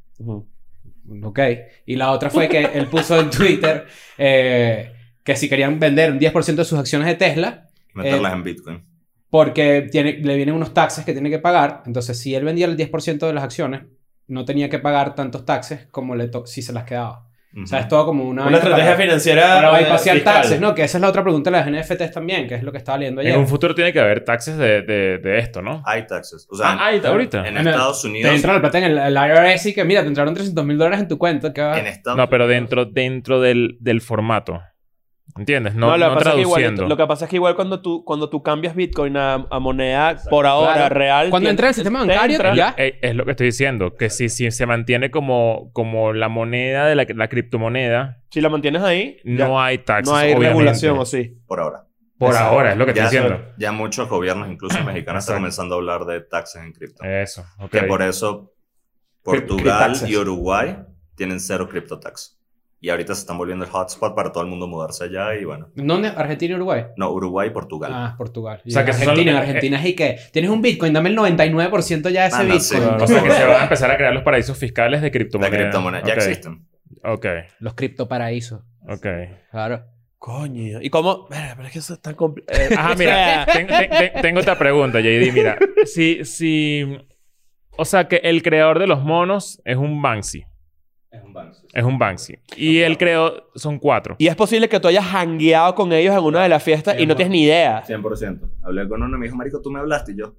S3: Ok. Y la otra fue que él puso en Twitter eh, que si querían vender un 10% de sus acciones de Tesla,
S5: Meterlas
S3: Eh,
S5: en Bitcoin.
S3: porque tiene, le vienen unos taxes que tiene que pagar. Entonces, si él vendía el 10% de las acciones, no tenía que pagar tantos taxes como le to- si se las quedaba. O sea, es todo como una...
S2: Una estrategia
S3: para,
S2: financiera
S3: para
S2: eh,
S3: bypassear
S2: fiscal.
S3: taxes, ¿no? Que esa es la otra pregunta de las NFTs también, que es lo que estaba leyendo ayer.
S1: En un futuro tiene que haber taxes de, de, de esto, ¿no?
S5: Hay taxes. O sea,
S1: Ah, hay ahorita.
S5: en Estados
S3: Te
S5: Unidos.
S3: entra la plata en el, el IRS y que, mira, te entraron 300 mil dólares en tu cuenta. Que va-
S5: En Estados
S1: No, pero dentro, dentro del, del formato. ¿Entiendes? No,
S2: lo,
S1: no,
S2: que pasa es que igual,
S1: traduciendo.
S2: lo que pasa es que igual cuando tú, cuando tú cambias Bitcoin a, a moneda por ahora
S3: Claro.
S2: real...
S3: Cuando entra en el sistema
S2: te
S3: bancario,
S2: entra-
S3: ya.
S1: Es lo que estoy diciendo. Que si, si se mantiene como, como la moneda de la, la criptomoneda,
S2: Si la mantienes ahí, ya.
S1: no hay taxes.
S2: no hay
S1: obviamente.
S2: regulación, ¿o sí?
S5: por ahora.
S1: Por
S2: Exacto.
S1: ahora, es lo que estoy diciendo.
S5: ya muchos gobiernos, incluso mexicanos, están comenzando a hablar de taxes en cripto.
S1: Eso, ok.
S5: Que por eso Portugal y Uruguay tienen cero criptotax. Y ahorita se están volviendo el hotspot para todo el mundo mudarse allá y bueno.
S3: ¿Dónde? ¿Argentina y Uruguay?
S5: No, Uruguay y Portugal.
S3: Ah, Portugal.
S1: O sea, que
S3: Argentina,
S1: son-
S3: en Argentina es y que tienes un Bitcoin, dame el 99% ya de ese
S5: sí.
S3: Bitcoin.
S1: O sea, que *laughs* se van a empezar a crear los paraísos fiscales de
S5: de
S1: criptomonedas.
S5: criptomonedas. Ya existen.
S1: Ok,
S3: Los criptoparaísos.
S1: ok.
S3: Claro.
S2: Coño. ¿Y cómo? Mira, pero es que eso es tan complicado. *laughs*
S1: Ajá, mira, *laughs* ten- ten- ten- tengo otra pregunta, JD. Mira, si, si... O sea, que el creador de los monos es un Banksy.
S5: Es un Banksy.
S1: Es un Banksy. Y el creador... Son cuatro.
S2: Y es posible que tú hayas hangueado con ellos en una de las fiestas y no tienes ni idea.
S5: 100%. Hablé con uno y me dijo, marico, tú me hablaste. Y yo,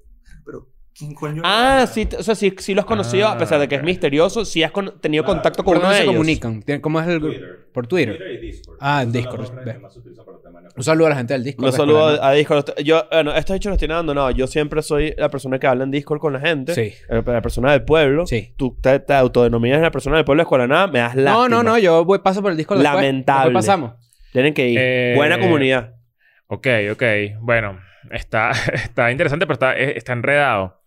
S5: pero ¿quién coño?
S2: Ah, sí, o sea, sí, sí los has conocido,
S1: Ah,
S2: a pesar de que es misterioso, sí has con- tenido
S5: Claro.
S2: contacto con
S3: ¿Por
S2: uno de
S3: se
S2: ellos.
S3: comunican? ¿Tienen- ¿Cómo es el grupo? Por Twitter.
S5: y Discord.
S3: Ah, en Discord. Un saludo a la gente del Discord.
S2: Los saludo a Discord. Yo, bueno, estos hechos los tiene abandonado. Yo siempre soy la persona que habla en Discord con la gente.
S3: Sí.
S2: Eh, La persona del pueblo.
S3: Sí.
S2: Tú te, te autodenominas la persona del pueblo de escuela nada, me das lástima.
S3: No, no, no. Yo voy, paso por el Discord después.
S2: Lamentable.
S3: Después pasamos.
S2: Tienen que ir.
S1: Eh,
S2: Buena comunidad.
S1: Ok, ok. Bueno, está, *laughs* está interesante, pero está, está enredado.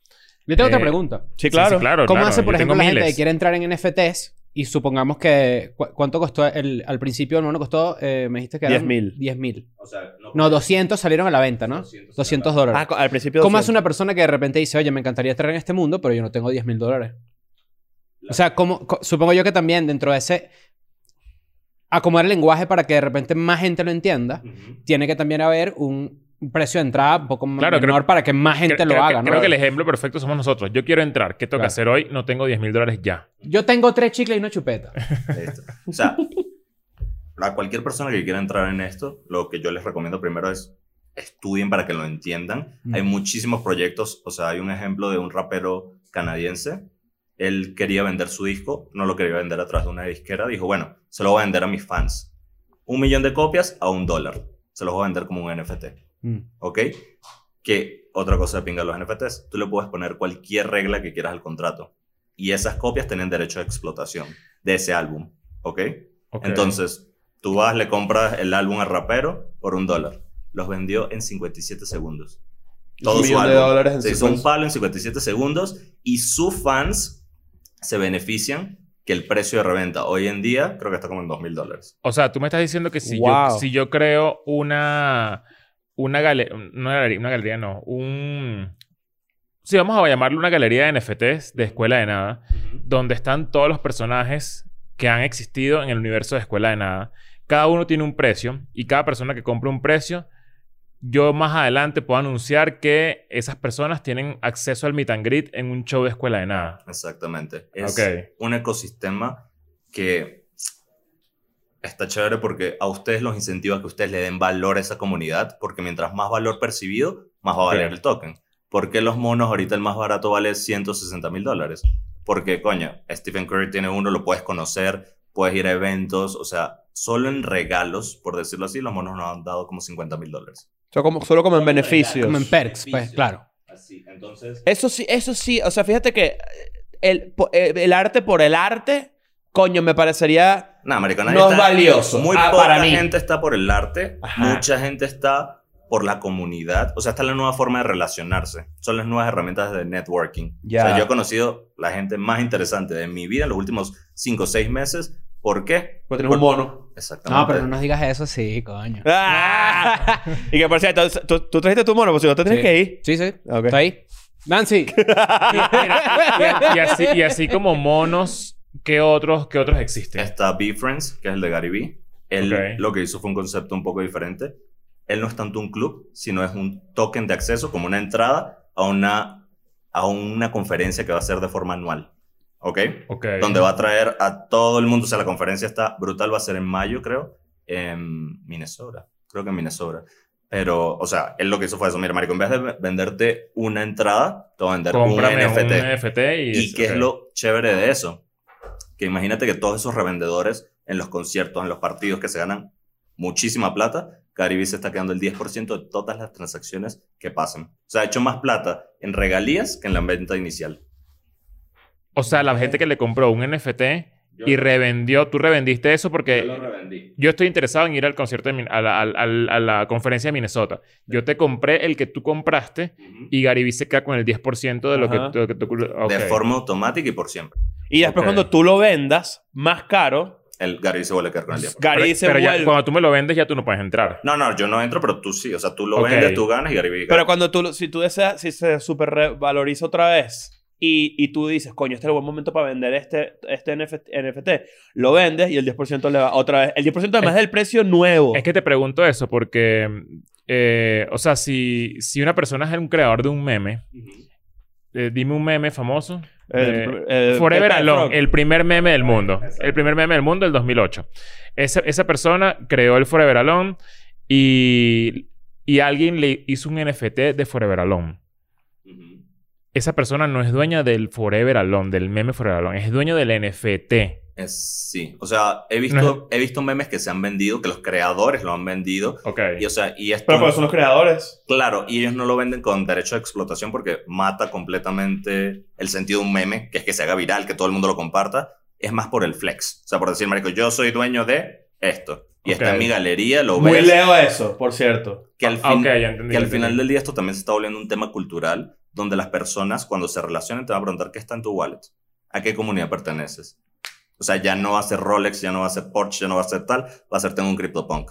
S3: Yo tengo
S1: Eh,
S3: otra pregunta.
S2: Sí, claro.
S1: Sí, claro,
S3: ¿Cómo
S1: claro.
S3: hace, por
S1: Yo
S3: ejemplo, la gente que quiere entrar en NFTs y supongamos que... cu- ¿Cuánto costó el, al principio? No, no costó... eh, me dijiste que eran...
S2: 10.000.
S3: 10.000.
S5: O sea, no,
S3: No, 200 salieron a la venta, ¿no?
S5: 200
S3: 200 dólares.
S2: Ah, al principio.
S3: ¿Cómo
S2: 200.
S3: hace una persona que de repente dice, oye, me encantaría estar en este mundo, pero yo no tengo 10 mil dólares? O sea, ¿cómo, supongo yo que también dentro de ese... Acomodar el lenguaje para que de repente más gente lo entienda, tiene que también haber un un precio de entrada un poco
S1: Claro,
S3: menor
S1: creo-
S3: para que más gente
S1: Creo-
S3: lo
S1: creo
S3: haga,
S1: que,
S3: ¿no?
S1: Creo que el ejemplo perfecto somos nosotros. Yo quiero entrar. ¿Qué tengo
S3: Claro.
S1: que hacer hoy? No tengo 10 mil dólares ya.
S3: Yo tengo tres chicles y una chupeta. *laughs*
S5: Listo. O sea, a cualquier persona que quiera entrar en esto, lo que yo les recomiendo primero es estudien para que lo entiendan.
S3: Mm.
S5: Hay muchísimos proyectos, o sea, hay un ejemplo de un rapero canadiense. Él quería vender su disco, no lo quería vender a través de una disquera. Dijo, bueno, se lo voy a vender a mis fans. Un millón de copias a un dólar. Se los voy a vender como un NFT.
S3: Mm.
S5: ¿Ok? Que otra cosa de pinga de los NFTs, tú le puedes poner cualquier regla que quieras al contrato. Y esas copias tienen derecho a explotación de ese álbum. ¿Ok?
S1: Ok.
S5: Entonces, tú vas, le compras el álbum al rapero por un dólar. Los vendió en 57 segundos. Todo
S2: Un
S5: su
S2: millón de
S5: álbum.
S2: dólares en
S5: Se hizo un palo en 57 segundos y sus fans se benefician que el precio de reventa hoy en día creo que está como en 2 mil dólares.
S1: O sea, tú me estás diciendo que si,
S2: Wow.
S1: yo, si yo creo una... Una, gale- una galería... Una galería no. Un... sí, vamos a llamarlo una galería de NFTs de Escuela de Nada, donde están todos los personajes que han existido en el universo de Escuela de Nada. Cada uno tiene un precio y cada persona que compra un precio, yo más adelante puedo anunciar que esas personas tienen acceso al meet and greet en un show de Escuela de Nada.
S5: Exactamente. Es un ecosistema que está chévere porque a ustedes los incentiva que ustedes le den valor a esa comunidad, porque mientras más valor percibido, más va a valer
S1: Ok.
S5: el token. ¿Por qué los monos ahorita el más barato vale 160 mil dólares? Porque, coño, Stephen Curry tiene uno, lo puedes conocer, puedes ir a eventos, o sea, solo en regalos, por decirlo así, los monos nos han dado como 50 mil dólares.
S2: Solo como, solo como en beneficios.
S3: Como en perks, pues, claro.
S5: Así, entonces...
S2: Eso sí, eso sí. O sea, fíjate que el, eh, el arte por el arte, coño, me parecería...
S5: Nada, marico,
S2: No es valioso.
S5: Muy
S2: Ah,
S5: poca
S2: para mí.
S5: gente está por el arte,
S2: Ajá.
S5: mucha gente está por la comunidad. O sea, esta es la nueva forma de relacionarse. Son las nuevas herramientas de networking.
S2: Ya.
S5: O sea, yo he conocido la gente más interesante de mi vida en los últimos 5 o 6 meses. ¿Por qué?
S2: Porque tienes un mono.
S5: Exactamente.
S3: No, pero no nos digas eso, sí, coño.
S2: ¡Ah! *laughs* y que por cierto, ¿tú, tú trajiste tu mono, pues si no te tienes
S3: Sí.
S2: que ir.
S3: Sí, sí.
S2: Ok.
S3: Está ahí. *laughs* Nancy.
S1: Y, y así, y así como monos, ¿qué otros, qué otros existen?
S5: Está B-Friends, que es el de Gary Vee. Él
S1: Ok.
S5: lo que hizo fue un concepto un poco diferente. Él no es tanto un club, sino es un token de acceso, como una entrada a una, a una conferencia que va a ser de forma anual. ¿Ok?
S1: Ok.
S5: donde va a traer a todo el mundo. O sea, la conferencia está brutal, va a ser en mayo, creo, en Minnesota. Creo que en Minnesota. Pero, o sea, él lo que hizo fue eso. Mira, marico, en vez de ve- venderte una entrada, te voy a vender
S1: Cómprame
S5: un
S1: un
S5: NFT.
S1: NFT y...
S5: ¿Y qué
S1: ok.
S5: es lo chévere de eso? Que imagínate que todos esos revendedores en los conciertos, en los partidos que se ganan muchísima plata, Caribe se está quedando el 10% de todas las transacciones que pasen. O sea, ha hecho más plata en regalías que en la venta inicial.
S1: O sea, la gente que le compró un NFT y revendió... Tú revendiste eso porque...
S5: revendí.
S1: Yo estoy interesado en ir al concierto de a, la, a conferencia de Minnesota. Yo te compré el que tú compraste y Gary Vee se queda con el 10% de lo que, de lo que tú... ok.
S5: De forma automática y por siempre.
S2: Y después
S1: Ok.
S2: cuando tú lo vendas más caro,
S5: El Gary se vuelve a quedar con el 10%.
S2: Gary
S1: Pero,
S2: se
S1: pero ya,
S2: vuelve...
S1: cuando tú me lo vendes ya tú no puedes entrar.
S5: No, no, yo no entro, pero tú sí. O sea, tú lo
S1: Ok.
S5: vendes, tú ganas y Gary Vee
S2: Pero cuando tú, si tú deseas, si se super revaloriza otra vez y, y tú dices, coño, este es el buen momento para vender este, este NFT, NFT, lo vendes y el 10% le va otra vez. El 10% además
S1: Es-
S2: del precio nuevo.
S1: Es que te pregunto eso porque... eh, o sea, si, si una persona es un creador de un meme... eh, dime un meme famoso.
S2: El-
S1: Eh, Forever Alone,
S2: Frog.
S1: el primer meme del mundo.
S5: Exacto.
S1: El primer meme del mundo del 2008. Esa, esa persona creó el Forever Alone y, y alguien le hizo un NFT de Forever Alone. Esa persona no es dueña del Forever Alone, del meme Forever Alone, es dueño del NFT.
S5: Es, sí. O sea, he visto,
S1: No
S5: he visto memes que se han vendido, que los creadores lo han vendido.
S1: Ok.
S5: Y, o sea, y esto...
S2: Pero pues son los creadores.
S5: Claro, y ellos no lo venden con derecho de explotación porque mata completamente el sentido de un meme, que es que se haga viral, que todo el mundo lo comparta. Es más por el flex. O sea, por decir, marico, yo soy dueño de esto. Y está
S1: Ok.
S5: en mi galería, lo
S2: Muy
S5: ves.
S2: leo eso, por cierto.
S5: Que al,
S1: Ah,
S5: fin-
S1: ya entendí,
S5: que al final del día esto también se está volviendo un tema cultural, donde las personas cuando se relacionan te van a preguntar qué está en tu wallet, a qué comunidad perteneces. O sea, ya no va a ser Rolex, ya no va a ser Porsche, ya no va a ser tal, va a ser tengo un CryptoPunk.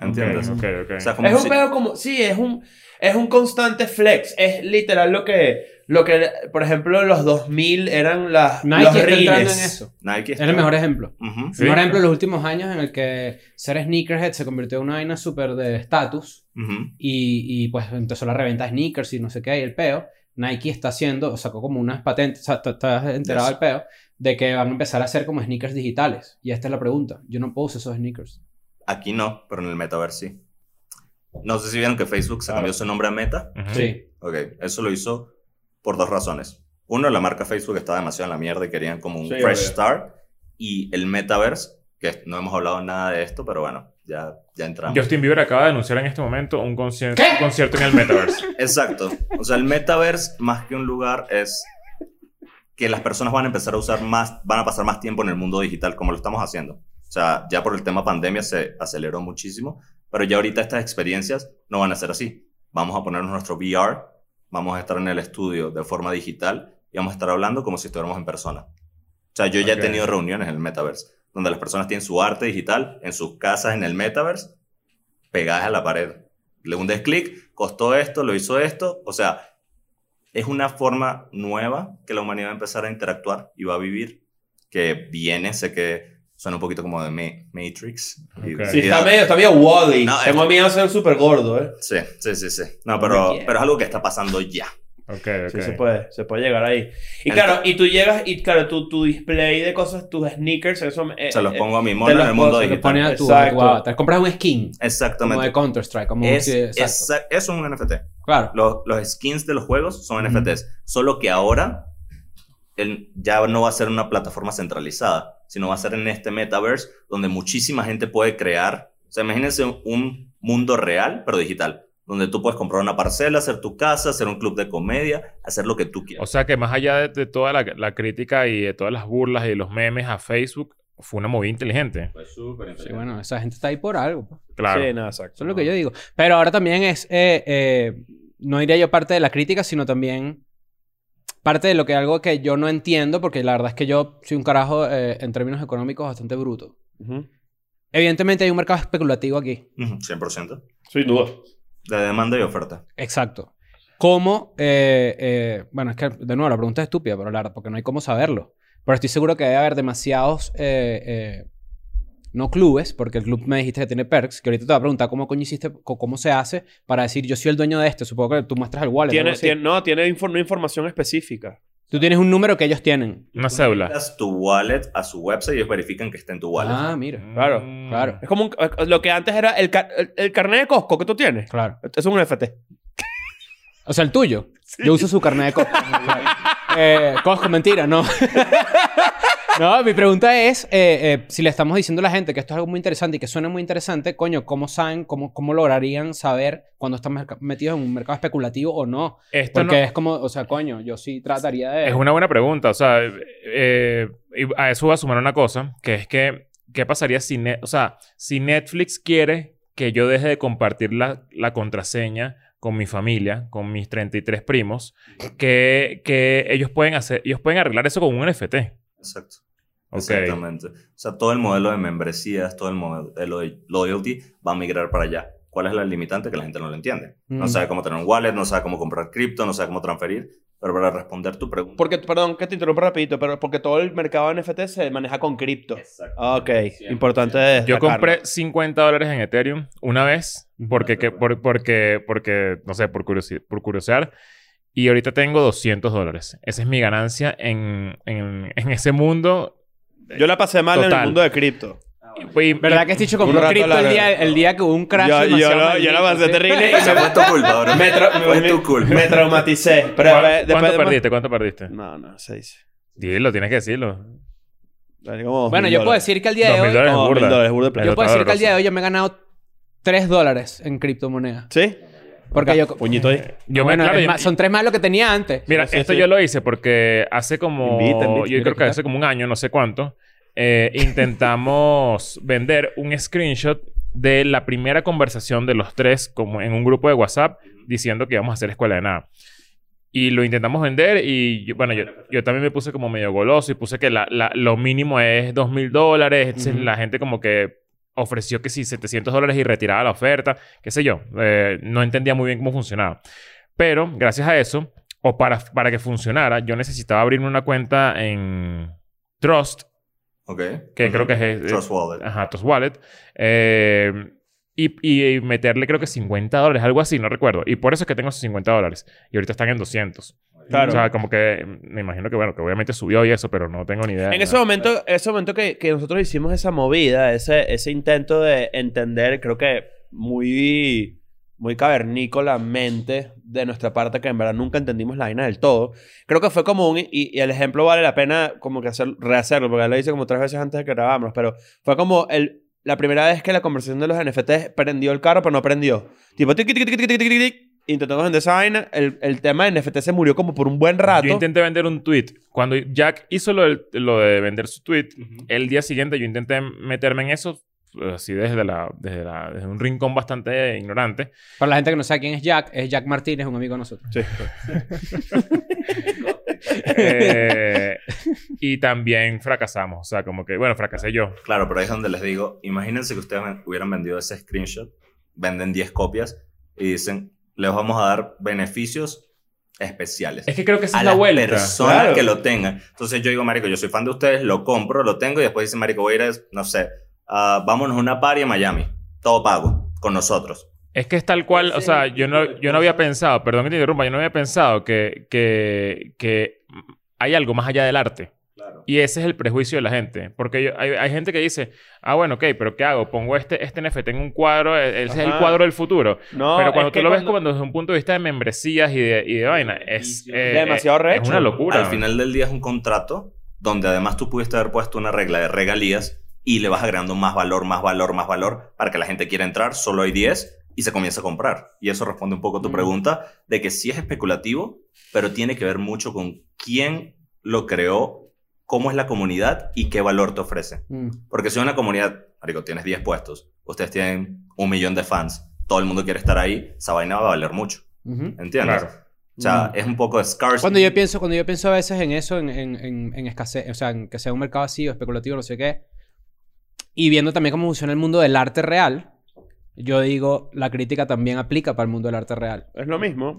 S5: ¿Entiendes?
S1: Ok, ok.
S5: O sea, como
S2: Es un
S5: si-
S2: pedo como... Sí, es un, es un constante flex. Es literal lo que... Lo que, por ejemplo, en los 2000 eran las,
S3: Nike
S2: los
S3: está en eso.
S5: Nike
S3: Es el mejor ejemplo.
S5: Ujú.
S1: Sí.
S3: El mejor ejemplo de los últimos años en el que ser sneakerhead se convirtió en una vaina súper de estatus
S5: Ujú.
S3: y, y, pues empezó la reventa de sneakers y no sé qué y el peo. Nike está haciendo, sacó como unas patentes, o sea, estás enterado
S5: Yes.
S3: del peo, de que van a empezar a hacer como sneakers digitales. Y esta es la pregunta. Yo no puedo usar esos sneakers.
S5: Aquí no, pero en el metaverso sí. No sé si vieron que Facebook se cambió su nombre a Meta.
S3: Sí.
S5: Ok, eso lo hizo por dos razones. Uno, la marca Facebook estaba demasiado en la mierda y querían como un
S2: Sí,
S5: fresh
S2: obvio.
S5: start. Y el metaverse, que no hemos hablado nada de esto, pero bueno, ya, ya entramos.
S1: Justin Bieber acaba de anunciar en este momento un concierto, un concierto en el Metaverse. *laughs*
S5: Exacto. O sea, el metaverse, más que un lugar, es que las personas van a empezar a usar más, van a pasar más tiempo en el mundo digital como lo estamos haciendo. O sea, ya por el tema pandemia se aceleró muchísimo, pero ya ahorita estas experiencias no van a ser así. Vamos a ponernos nuestro VR, vamos a estar en el estudio de forma digital y vamos a estar hablando como si estuviéramos en persona. O sea, yo ya he tenido reuniones en el metaverse, donde las personas tienen su arte digital en sus casas en el metaverse, pegadas a la pared. Le hundes clic, costó esto, lo hizo esto. O sea, es una forma nueva que la humanidad va a empezar a interactuar y va a vivir, que viene, sé que suena un poquito como de Ma- Matrix. y-
S1: Ok.
S2: Sí,
S5: y
S2: está
S5: da-
S2: medio, está medio Wally.
S5: No,
S2: Tengo
S5: es-
S2: miedo a ser súper gordo, ¿eh?
S5: Sí, sí, sí, sí. No, pero,
S2: Yeah.
S5: pero es algo que está pasando ya.
S1: Ok, ok.
S2: Sí, se puede, se puede llegar ahí. Y
S5: Entonces-
S2: claro, y tú llegas, y claro, tu, tu display de cosas, tus sneakers, eso... eh,
S5: Se los
S2: eh,
S5: pongo a mi
S2: te
S5: mono en el mundo
S2: puedo- se los
S5: digital.
S3: a tu, tu avatar. Compras un skin. Como de
S5: Exactamente.
S3: Counter-Strike. Como
S5: Es,
S3: sí, exacto.
S5: eso es un NFT.
S3: Claro.
S5: Los, los skins de los juegos son. NFTs. Solo que ahora el- ya no va a ser una plataforma centralizada, sino va a ser en este metaverse donde muchísima gente puede crear. O sea, imagínense un mundo real, pero digital, donde tú puedes comprar una parcela, hacer tu casa, hacer un club de comedia, hacer lo que tú
S1: O
S5: quieras.
S1: sea que más allá de, de toda la, la crítica y de todas las burlas y los memes a Facebook, fue una movida inteligente.
S3: Sí, bueno, esa gente está ahí por algo. pues.
S1: Claro.
S2: Sí, no, exacto.
S3: Eso es lo que yo digo. Pero ahora también es, eh, eh, no diría yo parte de la crítica, sino también parte de lo que algo que yo no entiendo, porque la verdad es que yo soy un carajo eh, en términos económicos bastante bruto.
S2: Ujú.
S3: Evidentemente hay un mercado especulativo aquí.
S5: Ujú, 100%.
S2: Sin duda.
S5: De demanda y oferta.
S3: Exacto. ¿Cómo? eh, eh, bueno, es que de nuevo la pregunta es estúpida, pero la verdad, porque no hay cómo saberlo. Pero estoy seguro que debe haber demasiados, eh, eh, no clubes, porque el club me dijiste que tiene perks, que ahorita te voy a preguntar cómo coño hiciste, cómo se hace para decir yo soy el dueño de este. Supongo que tú muestras el wallet.
S2: Tiene, tiene- no, tiene infor- una información específica.
S3: Tú tienes un número que ellos tienen.
S1: Una cédula.
S5: Tu wallet a su website y ellos verifican que está en tu wallet.
S3: Ah, mira.
S2: Claro,
S1: Mm.
S3: claro.
S2: Es como un- lo que antes era el, car- el, el carnet de Costco que tú tienes.
S3: Claro.
S2: Es un NFT.
S3: O sea, el tuyo. *laughs* Yo uso su carnet de Costco. *laughs* eh, Costco, mentira, no. *laughs* no, mi pregunta es, eh, eh, si le estamos diciendo a la gente que esto es algo muy interesante y que suena muy interesante, coño, ¿cómo saben, cómo, cómo lograrían saber cuando están metidos en un mercado especulativo o no?
S1: Esto
S3: Porque
S1: no-
S3: es como, o sea, coño, yo sí trataría de...
S1: Es una buena pregunta. O sea, eh, y a eso voy a sumar una cosa, que es que, ¿qué pasaría si, Ne- o sea, si Netflix quiere que yo deje de compartir la, la contraseña con mi familia, con mis 33 primos, que, que ellos pueden hacer, ellos pueden arreglar eso con un NFT.
S5: Exacto.
S1: Ok.
S5: Exactamente. O sea, todo el modelo de membresías, todo el modelo de loyalty va a migrar para allá. ¿Cuál es la limitante? Que la gente no lo entiende. No
S3: Mm.
S5: sabe cómo tener un wallet, no sabe cómo comprar cripto, no sabe cómo transferir. Pero para responder tu pregunta...
S2: Porque, perdón, que te interrumpa rapidito, pero porque todo el mercado de NFT se maneja con cripto.
S5: Exacto.
S2: Ah, Ok, importante.
S1: Yo compré 50 dólares en Ethereum una vez, porque, que, por- porque, porque, no sé, por, curiosi- por curiosear. Y ahorita tengo 200 dólares. Esa es mi ganancia en, en, en ese mundo.
S2: Yo la pasé mal en el
S1: Total.
S2: mundo de cripto.
S1: Y-
S3: ¿Verdad que este dicho compró
S2: Un rato
S3: cripto el día, el día que hubo un crash
S2: Yo, yo, lo- yo la pasé terrible *laughs* me,
S5: fue tu culpa, bro.
S2: me, tra- me-
S5: tu *laughs* culpa.
S2: me traumaticé. Pero
S1: ¿Cuán-
S2: eh, después
S1: ¿Cuánto
S2: de-
S1: perdiste? ¿Cuánto perdiste?
S2: No, no, se dice.
S1: Dilo, tienes que decirlo.
S2: Como
S3: Bueno, yo puedo decir que al día de hoy...
S1: dólares.
S2: Como
S1: burda.
S2: mil dólares, burda.
S3: Yo puedo decir que al día de hoy yo me he ganado 3 dólares en criptomonedas.
S2: ¿Sí?
S3: Porque yo...
S2: Puñito ahí.
S1: Yo
S3: bueno,
S1: me, claro, yo-
S3: son tres más lo que tenía antes.
S1: Mira, esto
S2: sí.
S1: yo lo hice porque hace como...
S2: Invita, invita.
S1: yo creo que hace como un año, no sé cuánto, eh, intentamos *laughs* vender un screenshot de la primera conversación de los tres como en un grupo de WhatsApp diciendo que íbamos a hacer escuela de nada. Y lo intentamos vender y yo- bueno, yo, yo también me puse como medio goloso y puse que la, la- lo mínimo es dos mil dólares. La gente como que ofreció que sí, 700 dólares y retiraba la oferta, qué sé yo. Eh, no entendía muy bien cómo funcionaba. Pero gracias a eso, o para, para que funcionara, yo necesitaba abrirme una cuenta en Trust,
S5: Ok.
S1: que
S5: Ujú.
S1: creo que es...
S5: Trust Wallet.
S1: Ajá, Trust Wallet. Eh, y, y meterle creo que 50 dólares, algo así, no recuerdo. Y por eso es que tengo esos 50 dólares. Y ahorita están en 200.
S2: Claro.
S1: O sea, como que me imagino que, bueno, que obviamente subió y eso, pero no tengo ni idea.
S2: En ese momento, en ese momento que, que nosotros hicimos esa movida, ese, ese intento de entender, creo que muy, muy cavernícola mente de nuestra parte que en verdad nunca entendimos la vaina del todo. Creo que fue como un, y, y el ejemplo vale la pena como que hacer, rehacerlo, porque ya lo hice como tres veces antes de que grabáramos, pero fue como el, la primera vez que la conversación de los NFTs prendió el carro, pero no prendió. Tipo, tic, tic, tic, tic, tic, tic, tic, intentamos vender esa vaina, el, el, tema de NFT se murió como por un buen rato.
S1: Yo intenté vender un tweet. Cuando Jack hizo lo, del, lo de vender su tweet, uh -huh. el día siguiente yo intenté meterme en eso, así desde, la, desde, la- desde un rincón bastante ignorante.
S3: Para la gente que no sabe quién es Jack, es Jack Martínez, un amigo de nosotros.
S2: Sí. *laughs*
S1: Eh, y también fracasamos. O sea, como que, bueno, fracasé yo.
S5: Claro, pero ahí es donde les digo, imagínense que ustedes hubieran vendido ese screenshot, venden 10 copias y dicen, les vamos a dar beneficios especiales.
S1: Es que creo que esa
S5: a
S1: es la vuelta.
S5: personas
S2: Claro.
S5: que lo tengan. Entonces yo digo, marico, yo soy fan de ustedes, lo compro, lo tengo y después dice, marico, voy a ir, a, no sé, ah, vámonos a una party en Miami. Todo pago, con nosotros.
S1: Es que es tal cual, o sea, yo no, yo no había pensado, perdón que te interrumpa, yo no había pensado que, que, que hay algo más allá del arte.
S5: Claro.
S1: Y ese es el prejuicio de la gente. Porque yo- hay, hay gente que dice, ah, bueno, ok, pero ¿qué hago? Pongo este, este NFT en un cuadro, e- ese es el
S2: Ajá.
S1: cuadro del futuro.
S2: No,
S1: pero cuando tú lo ves
S2: cuando-
S1: como desde un punto de vista de membresías y de, y de vaina, es, eh,
S2: Demasiado
S1: eh,
S2: recho.
S1: es una locura.
S5: Al final del día es un contrato donde además tú pudiste haber puesto una regla de regalías y le vas agregando más valor, más valor, más valor para que la gente quiera entrar. Solo hay 10 y se comienza a comprar. Y eso responde un poco a tu
S2: Mm.
S5: pregunta de que sí es especulativo, pero tiene que ver mucho con quién lo creó, cómo es la comunidad y qué valor te ofrece.
S3: Mm.
S5: Porque si una comunidad, marico, tienes 10 puestos, ustedes tienen un millón de fans, todo el mundo quiere estar ahí, esa vaina va a valer mucho. ¿Entiendes?
S1: Claro.
S5: O sea,
S3: Mm.
S5: es un poco de scarcity.
S3: Cuando yo pienso, cuando yo pienso a veces en eso, en, en, en, en escasez, o sea, en que sea un mercado así o especulativo, no sé qué, y viendo también cómo funciona el mundo del arte real, yo digo, la crítica también aplica para el mundo del arte real.
S2: Es lo mismo.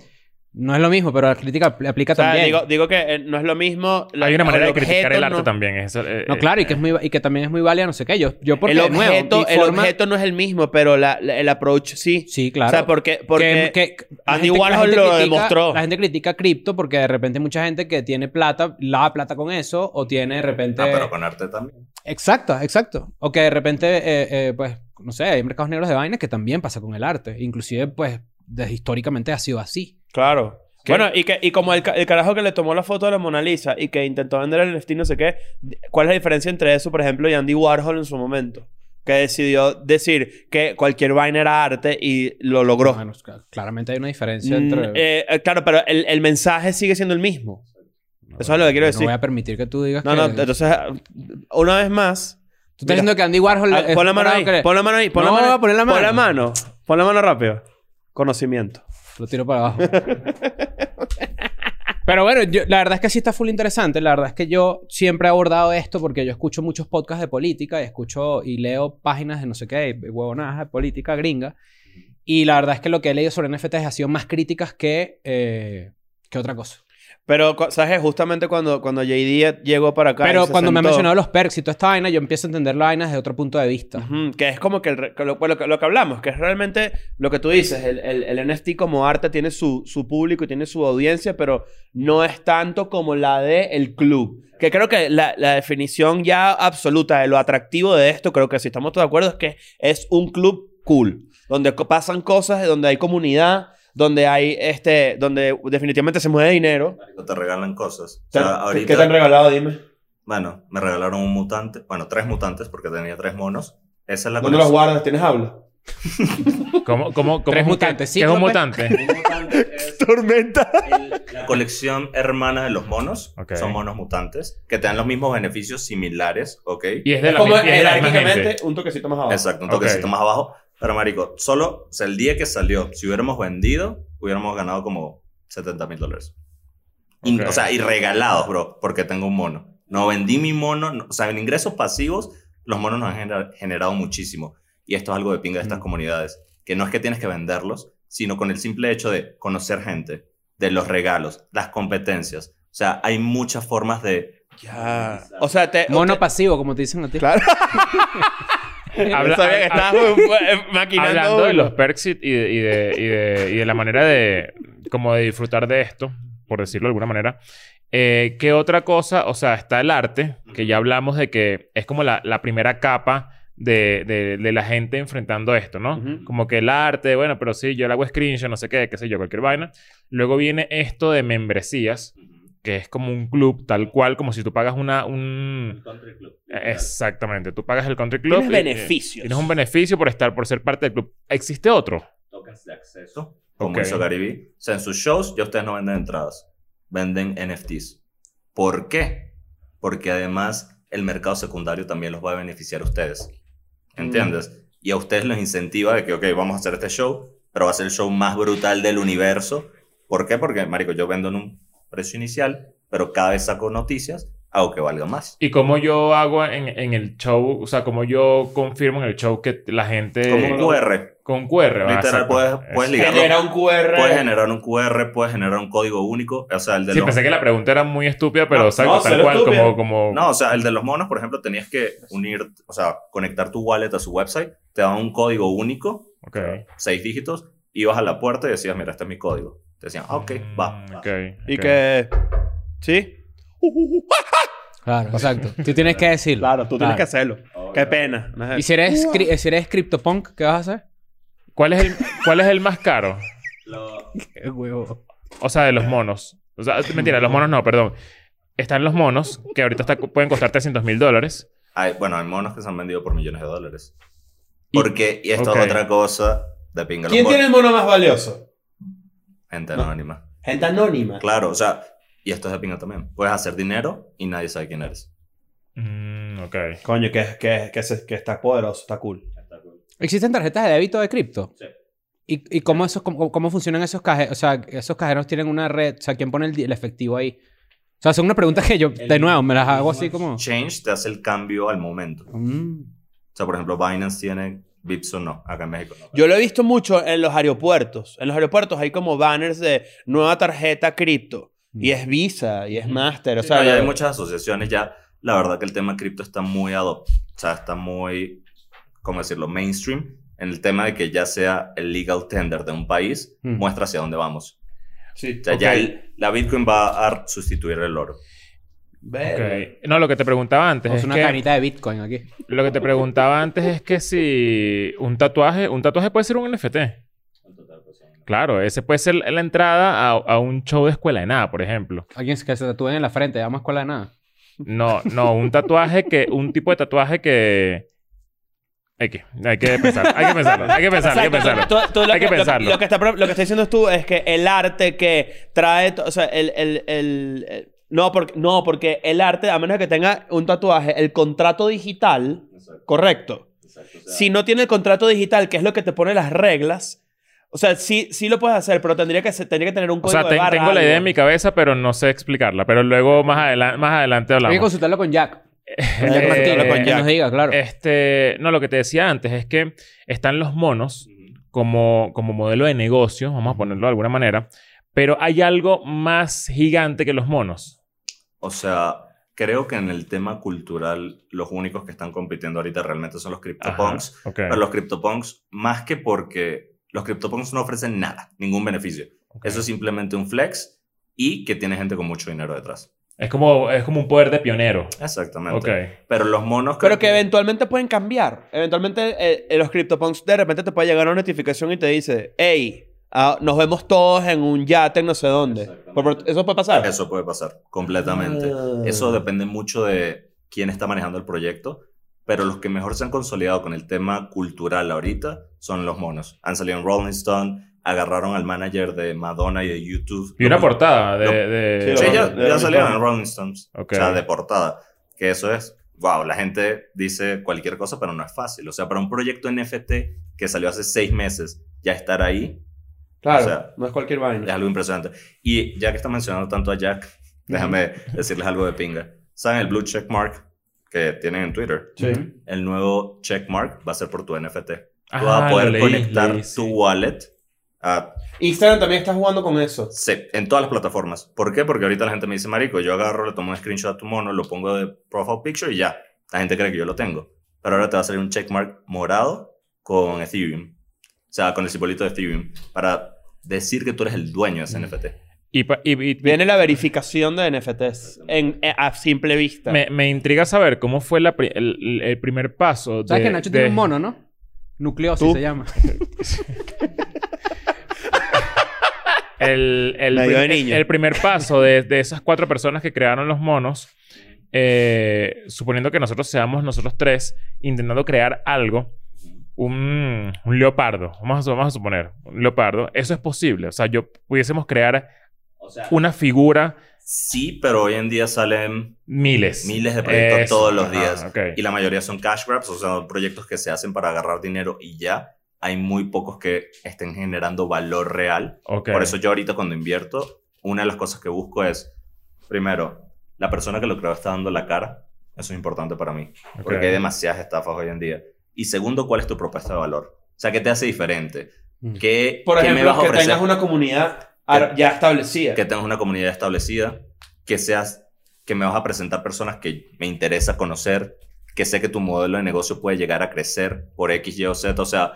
S3: No es lo mismo, pero la crítica apl- aplica
S2: O sea,
S3: también.
S2: digo, digo que eh, no es lo mismo. la-
S1: Hay una manera de criticar el arte
S2: no-
S1: también. eso, eh,
S3: no,
S1: eh,
S3: claro, y que, es muy, y que también es muy válida, no sé qué. Yo, yo porque,
S2: el
S3: de nuevo,
S2: objeto, el
S3: forma-
S2: objeto no es el mismo, pero la- la- el approach sí.
S3: Sí, claro.
S2: O sea, porque, porque
S3: Que- que- la
S2: Andy
S3: gente-
S2: Warhol lo
S3: critica-
S2: demostró.
S3: La gente critica cripto porque de repente hay mucha gente que tiene plata, lava plata con eso, o tiene de repente...
S5: Ah, pero con arte también.
S3: Exacto, exacto. O que de repente, eh, eh, pues, no sé, hay mercados negros de vainas que también pasa con el arte. Inclusive, pues, desde históricamente ha sido así.
S2: Claro.
S1: ¿Qué?
S2: Bueno, y, que, y como el, el carajo que le tomó la foto de la Mona Lisa y que intentó vender el NFT, no sé qué, ¿cuál es la diferencia entre eso, por ejemplo, y Andy Warhol en su momento? Que decidió decir que cualquier vaina era arte y lo logró.
S3: Bueno, claramente hay una diferencia
S2: Mm,
S3: entre...
S2: eh, eh, claro, pero el, el mensaje sigue siendo el mismo. eso es lo que quiero
S3: No
S2: decir.
S3: voy a permitir que tú digas
S2: No,
S3: que...
S2: no, entonces, una vez más.
S3: Tú estás
S2: mira,
S3: diciendo que Andy Warhol...
S2: ah, pon la mano ahí,
S3: que-
S2: pon la mano ahí, pon
S3: No,
S2: la mano.
S3: voy a poner la
S2: Pon la
S3: mano.
S2: Pon la mano rápido. Conocimiento.
S3: Lo tiro para abajo. *laughs* Pero bueno, la verdad es que sí está full interesante. La verdad es que yo siempre he abordado esto porque yo escucho muchos podcasts de política y escucho y leo páginas de no sé qué, huevonadas de política gringa. Y la verdad es que lo que he leído sobre NFTs ha sido más críticas que, eh, que otra cosa.
S2: Pero, ¿sabes? Justamente cuando, cuando JD llegó para acá.
S3: Pero cuando me ha
S2: sentó-
S3: mencionado los perks y toda esta vaina, yo empiezo a entender la vaina desde otro punto de vista.
S2: Ujú, que es como que, el que lo, lo que lo que hablamos, que es realmente lo que tú dices, el, el, el NFT como arte tiene su, su público y tiene su audiencia, pero no es tanto como la de el club. Que creo que la, la definición ya absoluta de lo atractivo de esto, creo que si estamos todos de acuerdo, es que es un club cool, donde pasan cosas, donde hay comunidad, donde hay este, donde definitivamente se mueve dinero.
S5: Te regalan cosas. O
S2: ¿Qué-
S5: sea, ahorita,
S2: ¿Qué te han regalado? Dime.
S5: Bueno, me regalaron un mutante. Bueno, tres mutantes porque tenía tres monos. Esa es la
S2: ¿Dónde los guardas? ¿Tienes habla? *laughs*
S1: ¿Cómo, cómo, cómo
S3: Tres
S1: es
S3: mutantes,
S1: ¿Qué es un mutante?
S5: Un mutante es *laughs*
S2: Tormenta.
S5: la colección hermana de los monos.
S1: Ok.
S5: Son monos mutantes que te dan los mismos beneficios similares, ¿ok?
S1: Y es de la,
S2: como
S1: mi- y es de la misma
S2: jerárquicamente
S1: gente.
S2: un toquecito más abajo.
S5: Exacto, un toquecito más abajo. Pero, marico, solo, o sea, el día que salió, si hubiéramos vendido, hubiéramos ganado como 70 mil dólares. Y-
S1: Ok.
S5: O sea, y regalados, bro, porque tengo un mono. No vendí mi mono, no- o sea, en ingresos pasivos, los monos nos han gener- generado muchísimo. Y esto es algo de pinga de estas comunidades, que no es que tienes que venderlos, sino con el simple hecho de conocer gente, de los regalos, las competencias. O sea, hay muchas formas de...
S2: Ya. O sea, te.
S3: Mono
S2: te-
S3: pasivo, como te dicen a ti.
S2: Claro. *laughs* *laughs*
S1: Habla-
S2: Yo sabía que
S1: hab-
S2: estabas *laughs* eh, maquinando.
S1: Hablando de los perks y de, y de, y de, y de la manera de... Como de disfrutar de esto, por decirlo de alguna manera. Eh, ¿Qué otra cosa? O sea, está el arte, que ya hablamos de que es como la, la primera capa de, de, de la gente enfrentando esto, ¿no? Como que el arte, bueno, pero sí, yo le hago screenshot, no sé qué, qué sé yo, cualquier vaina. Luego viene esto de membresías, que es como un club tal cual, como si tú pagas una... Un... Exactamente, tú pagas el country club.
S2: Tienes
S1: y-
S2: beneficios.
S1: Tienes un beneficio por estar, por ser parte del club. ¿Existe otro?
S5: tokens de acceso, como
S1: Ok.
S5: hizo Gary Vee. O sea, en sus shows ya ustedes no venden entradas, venden NFTs. ¿Por qué? Porque además el mercado secundario también los va a beneficiar a ustedes. ¿Entiendes? Y a ustedes los incentiva de que, ok, vamos a hacer este show, pero va a ser el show más brutal del universo. ¿Por qué? Porque, marico, yo vendo en un precio inicial, pero cada vez saco noticias hago que valga más.
S1: ¿Y cómo yo hago en, en el show? O sea, cómo yo confirmo en el show que la gente...
S5: Como un QR.
S1: Con QR.
S5: Literal, puedes, puedes ligarlo.
S2: Genera un QR.
S5: Puedes generar un QR, puedes generar un código único. O sea, el de
S1: Sí,
S5: los...
S1: pensé que la pregunta era muy estúpida, pero
S5: No,
S1: exacto,
S2: no,
S1: tal cual,
S2: estúpida.
S1: como... como...
S5: No, o sea, el de los monos, por ejemplo, tenías que unir, o sea, conectar tu wallet a su website. Te daban un código único,
S1: Ok.
S5: seis dígitos. Ibas a la puerta y decías, mira, este es mi código. Te decían, ah, ok, va.
S1: Mm,
S2: Y que... ¿Sí?
S3: Claro, exacto. Tú tienes que decirlo.
S2: Claro, tú tienes que hacerlo. Qué pena. No es-
S3: Y si eres, cri- si eres CryptoPunk, ¿qué vas a hacer?
S1: ¿Cuál es, el, ¿Cuál es el más caro?
S3: Qué huevo.
S1: O sea, de los monos. O sea, mentira, los monos no, perdón. Están los monos, que ahorita está- pueden costar 300 mil dólares.
S5: Hay- bueno, hay monos que se han vendido por millones de dólares.
S1: Y-
S5: Porque, y esto es otra cosa de pinga.
S2: ¿Quién
S5: monos.
S2: tiene el mono más valioso?
S5: Gente anónima.
S2: Gente anónima.
S5: Claro, o sea, y esto es de pinga también. Puedes hacer dinero y nadie sabe quién eres.
S1: Mm, ok.
S2: Coño, que, que, que, se- que está poderoso, está cool.
S3: ¿Existen tarjetas de débito de cripto?
S5: Sí.
S3: ¿Y, y cómo, esos, cómo, cómo funcionan esos cajeros? O sea, esos cajeros tienen una red. O sea, ¿quién pone el, efectivo ahí? O sea, son una pregunta que yo, de nuevo, me las hago así como...
S5: Change te hace el cambio al momento. O
S3: Mm.
S5: sea, por ejemplo, Binance tiene Vips o no. Acá en México no.
S2: Yo lo he visto mucho en los aeropuertos. En los aeropuertos hay como banners de nueva tarjeta cripto. Y es Visa, y es Master. O
S5: Sí,
S2: sea,
S5: no, ya hay muchas asociaciones ya. La verdad que el tema cripto está muy adop, o sea, está muy, ¿cómo decirlo? Mainstream en el tema de que ya sea el legal tender de un país,
S3: Mm.
S5: muestra hacia dónde vamos.
S2: Sí.
S5: O sea, ya
S1: Ok.
S5: el- la Bitcoin va a sustituir el oro.
S1: No, lo que te preguntaba antes
S3: Es
S1: es
S3: una
S1: que...
S3: canita de Bitcoin aquí.
S1: Lo que te preguntaba antes es que si un tatuaje... Un tatuaje puede ser un NFT. Claro, ese puede ser la entrada a, a un show de escuela de nada, por ejemplo.
S3: Alguien que se tatúen en la frente, llama escuela de nada.
S1: No, no, un tatuaje que... Un tipo de tatuaje que... Hay que, hay que pensarlo, hay que pensarlo, hay que pensarlo, hay que pensarlo.
S2: tú- tú lo
S1: Hay que
S2: lo
S1: pensarlo.
S2: Lo, que está, pro- lo que está diciendo tú es que el arte que trae... O sea, el... el, el- el- no, porque, no, porque el arte, a menos que tenga un tatuaje, el contrato digital, correcto. Si no tiene el contrato digital, que es lo que te pone las reglas, o sea, sí, sí lo puedes hacer, pero tendría que, ser- tendría que tener un
S1: O
S2: código
S1: sea,
S2: de
S1: ten-
S2: barra,
S1: tengo la idea en mi cabeza, pero no sé explicarla. Pero luego más, adelante más adelante
S3: Hay que
S1: hablamos.
S3: consultarlo con Jack. Con
S1: Eh,
S3: Jack Martínez,
S2: habla con
S3: que
S2: Jack.
S3: nos diga, claro.
S1: Este, no, lo que te decía antes es que están los monos como, como modelo de negocio, vamos a ponerlo de alguna manera, pero hay algo más gigante que los monos.
S5: O sea, creo que en el tema cultural, los únicos que están compitiendo ahorita realmente son los
S1: Ajá,
S5: CryptoPunks.
S1: ok.
S5: Pero los CryptoPunks, más que porque los CryptoPunks no ofrecen nada, ningún beneficio. Eso es simplemente un flex y que tiene gente con mucho dinero detrás.
S1: Es como, es como un poder de pionero.
S5: Exactamente.
S1: Ok.
S5: Pero los monos...
S2: Pero que eventualmente pueden cambiar. Eventualmente eh, eh, los CryptoPunks de repente te puede llegar una notificación y te dice, hey, ah, nos vemos todos en un yate en no sé dónde. Por- ¿Eso puede pasar?
S5: Eso puede pasar, completamente.
S2: Ah.
S5: Eso depende mucho de quién está manejando el proyecto. Pero los que mejor se han consolidado con el tema cultural ahorita son los monos. Han salido en Rolling Stone, agarraron al manager de Madonna y de YouTube.
S1: Y una
S5: Lo-
S1: portada de...
S5: lo-
S1: de-
S2: Sí,
S5: Sí, ya,
S2: de
S5: ya
S2: Rolling
S5: salieron
S2: Stone.
S5: en Rolling Stones.
S1: Ok.
S5: O sea, de portada. Que eso es, wow, la gente dice cualquier cosa, pero no es fácil. O sea, para un proyecto NFT que salió hace seis meses, ya estar ahí
S2: Claro,
S5: o sea,
S2: no es cualquier
S5: es
S2: vaina.
S5: algo impresionante. Y ya que está mencionando tanto a Jack, déjame decirles algo de pinga. ¿Saben el blue check mark que tienen en Twitter?
S2: Sí.
S5: El nuevo check mark va a ser por tu NFT. Tú
S1: Ah,
S5: vas a poder
S1: leí,
S5: conectar
S1: leí, sí.
S5: tu wallet a
S2: Instagram también está jugando con eso.
S5: Sí, en todas las plataformas. ¿Por qué? Porque ahorita la gente me dice, marico, yo agarro, le tomo un screenshot a tu mono, lo pongo de profile picture y ya. La gente cree que yo lo tengo. Pero ahora te va a salir un checkmark morado con Ethereum. O sea, con el simbolito de Ethereum. Para decir que tú eres el dueño de ese NFT.
S1: Y, pa- y- y-
S2: Viene la verificación de NFTs en, eh, a simple vista.
S1: me, me intriga saber cómo fue la pri- el, el primer paso.
S3: ¿Sabes
S1: de-
S3: que Nacho
S1: de-
S3: tiene un mono, no? Nucleosis
S2: ¿Tú?
S3: se llama. *laughs*
S1: El, el, prim-
S2: niño.
S1: el primer paso de, de esas cuatro personas que crearon los monos, eh, suponiendo que nosotros seamos nosotros tres intentando crear algo, un, un leopardo, vamos a, vamos a suponer, un leopardo, eso es posible. O sea, yo pudiésemos crear
S5: O sea,
S1: una figura
S5: sí, pero hoy en día salen
S1: miles.
S5: miles de proyectos
S1: Eso,
S5: todos los
S1: ajá,
S5: días.
S1: ok.
S5: Y la mayoría son cash grabs, o sea, proyectos que se hacen para agarrar dinero y ya. Hay muy pocos que estén generando valor real. Por eso yo ahorita cuando invierto, una de las cosas que busco es, primero, la persona que lo creó está dando la cara. Eso es importante para mí. Porque hay demasiadas estafas hoy en día. Y segundo, ¿cuál es tu propuesta de valor? O sea, ¿qué te hace diferente?
S3: Mm.
S5: ¿Qué,
S2: Por
S5: qué
S2: ejemplo,
S5: me vas a
S2: que tengas una comunidad ya establecida.
S5: Que tengas una comunidad establecida, que seas, que me vas a presentar personas que me interesa conocer, que sé que tu modelo de negocio puede llegar a crecer por X, Y o Z. O sea,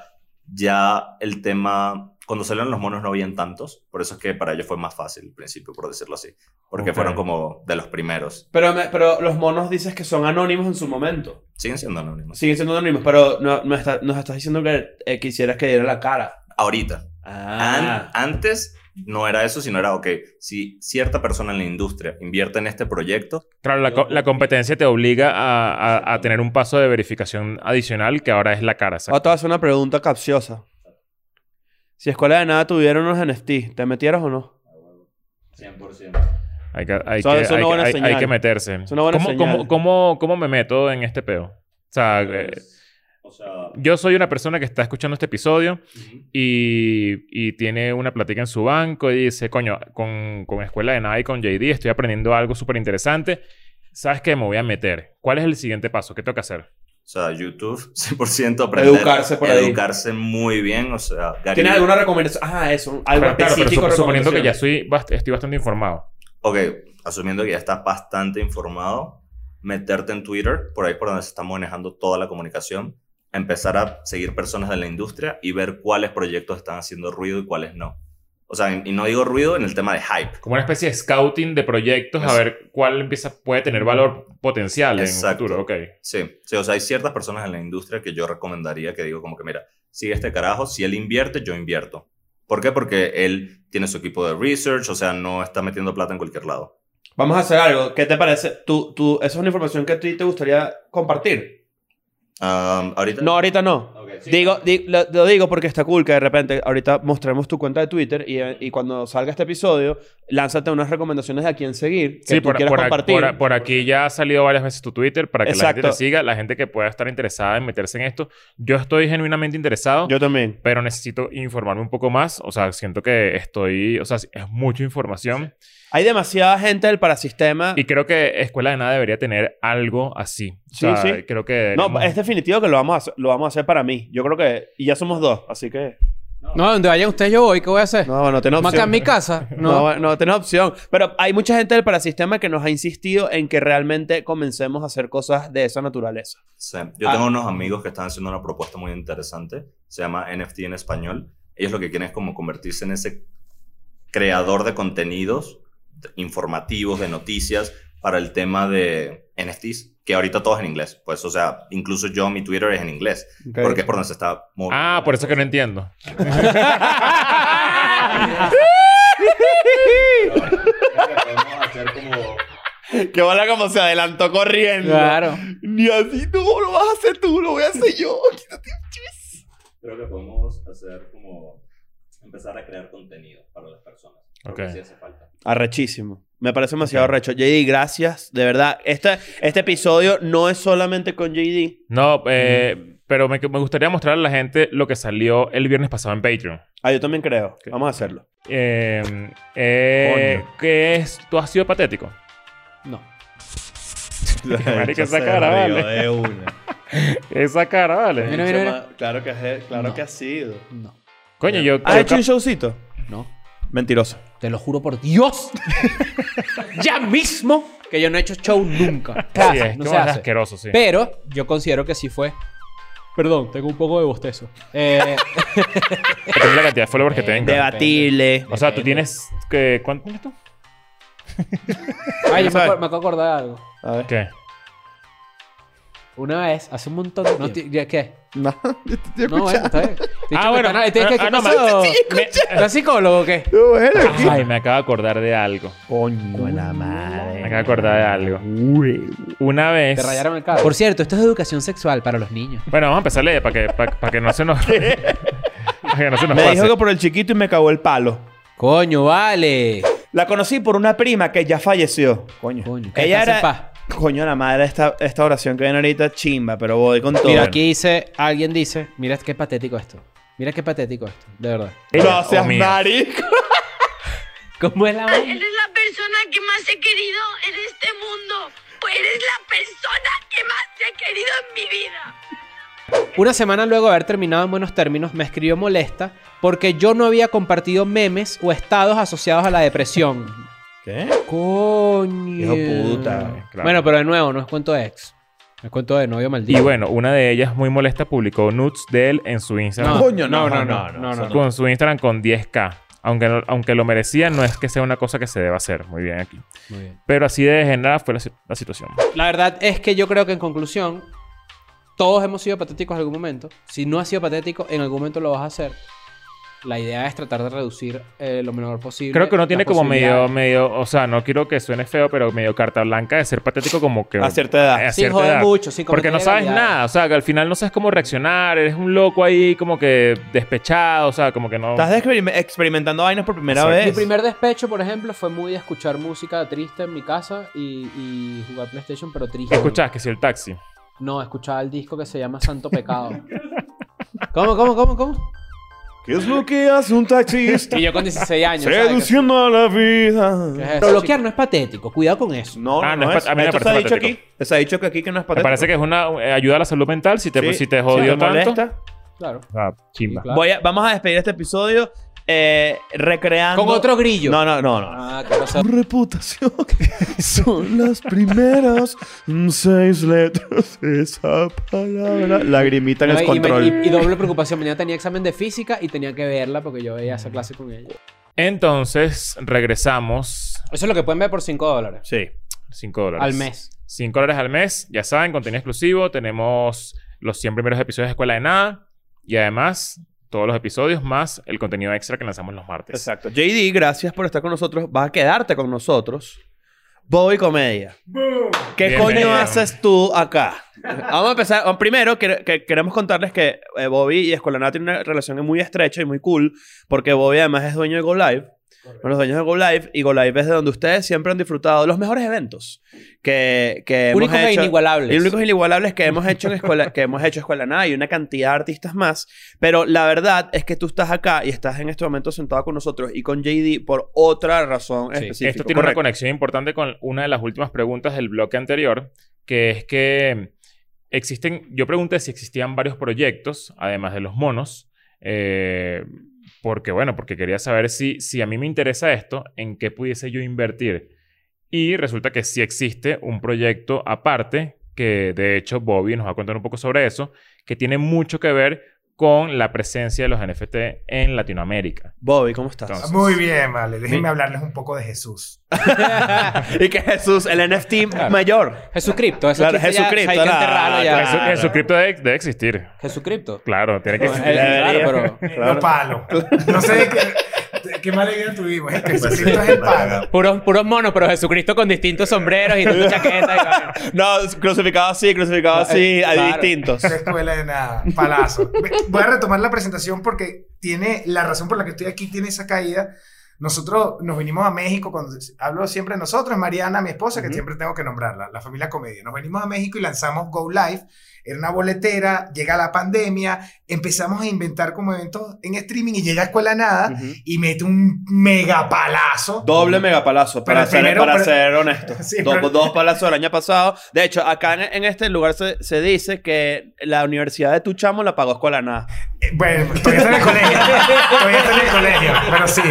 S5: ya el tema, cuando salieron los monos no habían tantos, por eso es que para ellos fue más fácil al principio, por decirlo así, porque
S1: Ok.
S5: fueron como de los primeros.
S2: Pero, me- pero los monos dices que son anónimos en su momento.
S5: Siguen siendo anónimos.
S2: Siguen siendo anónimos, pero no, no está- nos estás diciendo que eh, quisieras que diera la cara.
S5: Ahorita.
S2: Ah.
S5: An- antes no era eso, sino era, ok, si cierta persona en la industria invierte en este proyecto,
S1: Claro, la, co- la competencia te obliga a, a- a tener un paso de verificación adicional que ahora es la cara. exacto.
S2: Ahora te voy a hacer una pregunta capciosa. Si Escuela de Nada tuviera unos NFT, ¿te metieras o no?
S5: 100%.
S1: Hay que, hay
S2: Eso
S1: que,
S2: es una
S1: hay que-
S2: buena
S1: hay-
S2: señal.
S1: hay que meterse.
S2: Es una buena
S1: ¿Cómo,
S2: señal.
S1: cómo- cómo- cómo me meto en este peo? O sea, eh,
S5: o sea,
S1: yo soy una persona que está escuchando este episodio y, y tiene una plática en su banco y dice, coño, con, con Escuela de Nada y con JD estoy aprendiendo algo súper interesante. ¿Sabes qué? Me voy a meter. ¿Cuál es el siguiente paso? ¿Qué tengo que hacer?
S5: O sea, YouTube, *laughs* 100% aprender.
S2: Educarse por ahí.
S5: Educarse muy bien, o sea... Gary-
S2: ¿Tienes alguna recomendación? Ah, eso. Algo
S1: Pero, claro, pero suponiendo que ya
S2: recomendaciones.
S1: soy, bast- estoy bastante informado.
S5: Ok, asumiendo que ya estás bastante informado, meterte en Twitter, por ahí por donde se está manejando toda la comunicación, empezar a seguir personas de la industria y ver cuáles proyectos están haciendo ruido y cuáles no. O sea, y no digo ruido en el tema de hype.
S1: Como una especie de scouting de proyectos a ver cuál empieza, puede tener valor potencial
S5: Exacto.
S1: en un futuro. Ok.
S5: Sí, sí, o sea, hay ciertas personas en la industria que yo recomendaría que digo como que, mira, sigue este carajo, si él invierte, yo invierto. ¿Por qué? Porque él tiene su equipo de research, o sea, no está metiendo plata en cualquier lado.
S2: Vamos a hacer algo. ¿Qué te parece? ¿Tú, tú, ¿Esa es una información que a ti te gustaría compartir?
S5: Um, ahorita...
S2: No, ahorita no.
S5: Sí.
S2: Digo, di- lo, lo digo porque está cool que de repente ahorita mostremos tu cuenta de Twitter y, y cuando salga este episodio, lánzate unas recomendaciones de a quién seguir que
S1: Sí,
S2: tú
S1: por,
S2: quieras
S1: por
S2: compartir.
S1: por por aquí ya ha salido varias veces tu Twitter para que la gente
S2: Exacto.
S1: te siga. La gente que pueda estar interesada en meterse en esto. Yo estoy genuinamente interesado,
S2: Yo también.
S1: pero necesito informarme un poco más. O sea, siento que estoy... O sea, es mucha información.
S2: Hay demasiada gente del parasistema.
S1: Y creo que Escuela de Nada debería tener algo así. O
S2: Sí,
S1: sea,
S2: sí.
S1: Creo que...
S2: No, es definitivo que lo vamos, a hacer, lo vamos a hacer para mí. Yo creo que... Y ya somos dos, así que...
S3: No, donde vayan ustedes yo voy. ¿Qué voy a hacer?
S2: No, no tenés
S3: ¿Más
S2: opción.
S3: en mi casa? *laughs*
S2: No,
S3: No.
S2: no, tenés opción. Pero hay mucha gente del parasistema que nos ha insistido en que realmente comencemos a hacer cosas de esa naturaleza.
S5: Sí. Yo
S2: Ah.
S5: tengo unos amigos que están haciendo una propuesta muy interesante. Se llama NFT en español. Ellos lo que quieren es como convertirse en ese creador de contenidos informativos, de noticias, para el tema de NFTs, que ahorita todo es en inglés. Pues, o sea, incluso yo, mi Twitter es en inglés, porque es por donde se está moviendo.
S1: Ah, por eso que no entiendo. *laughs*
S2: Que bola como se adelantó corriendo.
S3: Claro.
S2: Ni así, no, lo vas a hacer tú, lo voy a hacer yo. *laughs*
S5: Creo que podemos hacer como... Empezar a crear contenido para las personas.
S1: Ok.
S5: sí hace falta.
S2: Arrechísimo. Me parece demasiado arrecho. JD, gracias. De verdad, este, este episodio no es solamente con JD.
S1: No, eh, pero me, me gustaría mostrar a la gente lo que salió el viernes pasado en Patreon.
S2: Ah, yo también creo. Vamos a hacerlo.
S1: Eh, eh, ¿Qué es? ¿Tú has sido patético?
S3: No. *laughs* *laughs*
S1: Marica, esa cara, vale.
S2: De una. *laughs*
S1: Esa cara, vale.
S3: Mira, mira, mira.
S2: Claro que, es- claro
S3: No.
S2: que ha sido.
S3: No.
S1: Coño, yo...
S2: ¿Has
S1: yo
S2: hecho un showcito?
S3: No.
S2: Mentiroso.
S3: Te lo juro por Dios. *laughs* ya mismo que yo no he hecho show nunca.
S1: Sí, es
S3: no se hace.
S1: asqueroso, sí.
S3: Pero yo considero que sí fue. Perdón, tengo un poco de bostezo. Eh, *laughs*
S1: Depende la cantidad de followers que tengas.
S2: Debatible.
S1: O sea, tú tienes... Que, ¿Cuánto tienes tú?
S3: ay, yo me, *laughs* acuer- me acabo de acordar de algo.
S2: A ver.
S1: ¿Qué?
S3: Una vez, hace un montón de... No, ti- ¿ya ¿Qué?
S2: No, *laughs* yo te estoy
S3: No, bueno, está bien.
S1: Ah, bueno.
S3: ¿Tienes que- ¿Qué
S1: Ah, no,
S3: pasó?
S1: me-
S3: ¿Estás psicólogo o qué?
S2: No, bueno, ¿qué?
S1: Ay, me acabo de acordar de algo.
S2: Coño, la
S1: Me
S2: madre.
S1: acabo de acordar de algo. Una vez...
S3: Te rayaron el cable. Por cierto, esto es educación sexual para los niños.
S1: Bueno, vamos a empezarle para que, para, para que no se nos... *laughs* para que no se nos
S2: Me
S1: pase.
S2: dijo que por el chiquito y me cagó el palo.
S3: Coño, vale.
S2: La conocí por una prima que ya falleció. Coño.
S3: Coño,
S2: Ella era... Coño, la madre, esta, esta oración que viene ahorita chimba, pero voy con todo.
S3: Mira, aquí dice, alguien dice, mira qué patético esto. Mira qué patético esto, de verdad.
S2: No seas
S1: mío.
S2: marico. *laughs*
S3: ¿Cómo es la voz?
S6: Eres la persona que más he querido en este mundo. Eres la persona que más he querido en mi vida.
S3: Una semana luego de haber terminado en buenos términos, me escribió molesta porque yo no había compartido memes o estados asociados a la depresión.
S2: ¿Qué?
S3: Coño.
S2: Hijo puta.
S3: Bueno, pero de nuevo, no es cuento de ex. Es cuento de novio maldito.
S1: Y bueno, una de ellas muy molesta publicó nudes de él en su Instagram.
S3: No,
S2: Coño,
S3: no,
S2: no,
S3: no,
S2: no,
S3: no,
S1: Con su Instagram con 10k. Aunque, aunque lo merecía, no es que sea una cosa que se deba hacer. Muy bien aquí.
S3: Muy bien.
S1: Pero así de degenerada fue la, la situación.
S3: La verdad es que yo creo que en conclusión, todos hemos sido patéticos en algún momento. Si no has sido patético, en algún momento lo vas a hacer. La idea es tratar de reducir eh, lo menor posible.
S1: Creo que uno tiene como medio, medio, o sea, no quiero que suene feo, pero medio carta blanca de ser patético como que...
S2: A cierta edad.
S1: a
S3: Sin
S1: cierta
S3: joder
S1: edad.
S3: mucho, sin
S1: Porque no sabes nada, o sea, que al final no sabes cómo reaccionar, eres un loco ahí como que despechado, o sea, como que no...
S2: Estás experim- experimentando vainas por primera
S1: Exacto.
S3: Mi
S2: vez.
S3: primer despecho, por ejemplo, fue muy de escuchar música triste en mi casa y, y jugar PlayStation, pero triste.
S1: ¿Escuchás que si el taxi?
S3: No, escuchaba el disco que se llama Santo Pecado. *laughs* ¿Cómo, cómo, cómo, cómo?
S2: ¿Qué es lo que hace un taxista? *laughs*
S3: Y yo con 16 años.
S2: Seduciendo a la
S3: ¿Qué
S2: vida.
S3: es? Pero bloquear no es patético, cuidado con eso.
S2: No,
S1: Ah,
S2: no,
S1: no es pa- a mí me
S2: se ha
S1: parece
S2: dicho
S1: patético.
S2: aquí. Se ha dicho que aquí que no es
S1: Me
S2: patético.
S1: parece que es una eh, ayuda a la salud mental si te,
S2: Sí,
S1: si te jodió tanto.
S2: molesta.
S3: Claro.
S1: Ah, chimba.
S3: Sí, claro.
S2: Voy a- vamos a despedir este episodio eh, recreando.
S3: Con otro grillo.
S2: No, no, no, no.
S3: Ah, qué cosa.
S2: Tu reputación son las primeras seis letras de esa palabra. Lagrimita en
S3: No,
S2: el
S3: y, me-
S2: control.
S3: y- y doble preocupación. Mañana tenía examen de física y tenía que verla porque yo veía esa clase con ella.
S1: Entonces, regresamos.
S3: Eso es lo que pueden ver por 5 dólares.
S2: Sí.
S1: 5 dólares.
S3: Al mes.
S1: 5 dólares al mes. Ya saben, contenido exclusivo. Tenemos los 100 primeros episodios de Escuela de Nada. Y además, todos los episodios más el contenido extra que lanzamos los martes.
S2: Exacto. JD, gracias por estar con nosotros. Vas a quedarte con nosotros. Bobby Comedia. ¿Qué
S1: Bienvenido.
S2: coño haces tú acá? Vamos a empezar. Primero, que, que queremos contarles que eh, Bobby y Escuela Nada tienen una relación muy estrecha y muy cool. Porque Bobby además es dueño de Go Live. Son los dueños de Go Live. Y Go Live es de donde ustedes siempre han disfrutado los mejores eventos que, que hemos
S3: Únicos e
S2: hecho.
S3: inigualables.
S2: Y únicos inigualables que hemos hecho en escuela, que hemos hecho Escuela Nada y una cantidad de artistas más. Pero la verdad es que tú estás acá y estás en este momento sentado con nosotros y con JD por otra razón
S3: Sí.
S2: específica.
S1: Esto tiene una
S2: Correcto.
S1: conexión importante con una de las últimas preguntas del bloque anterior, que es que existen, yo pregunté si existían varios proyectos, además de los monos, eh, porque bueno, porque quería saber si, si a mí me interesa esto, en qué pudiese yo invertir. Y resulta que sí existe un proyecto aparte, que de hecho Bobby nos va a contar un poco sobre eso, que tiene mucho que ver con la presencia de los NFT en Latinoamérica.
S2: Bobby, ¿cómo estás?
S1: Entonces-
S7: Muy bien, vale. Déjenme hablarles un poco de Jesús. *laughs*
S2: y que Jesús, el NFT mayor.
S3: Jesucripto. Eso
S2: Claro, Jesucristo,
S3: hay que enterrarlo ya.
S2: claro.
S1: Jesu- Jesucristo debe, debe existir.
S3: Jesucripto.
S1: Claro, tiene que
S3: Eh,
S1: existir.
S3: claro, pero...
S7: Los palos. No sé de qué, qué mala idea tuvimos. Es que Jesucristo es el palo.
S3: Puros, puros monos, pero Jesucristo con distintos sombreros y distintas chaquetas. y. *laughs*
S2: No, crucificado así, crucificado así, hay
S3: Claro.
S2: distintos.
S7: Esa escuela de nada. Palazo. Voy a retomar la presentación porque tiene la razón por la que estoy aquí tiene esa caída. Nosotros nos vinimos a México, cuando hablo siempre de nosotros, Mariana, mi esposa, que siempre tengo que nombrarla, la familia Comedia. Nos venimos a México y lanzamos Go Live. Era una boletera, llega la pandemia, empezamos a inventar como eventos en streaming y llega Escuela Nada y mete un mega palazo.
S2: Doble megapalazo, para, ser,
S7: primero,
S2: para
S7: pero-
S2: ser honesto. *laughs*
S7: Sí,
S2: dos,
S7: pero-
S2: dos palazos el año pasado. De hecho, acá en, en este lugar se, se dice que la universidad de tu chamo la pagó Escuela Nada.
S7: Eh, Bueno, todavía está en el colegio. *laughs* todavía está en el colegio, pero sí.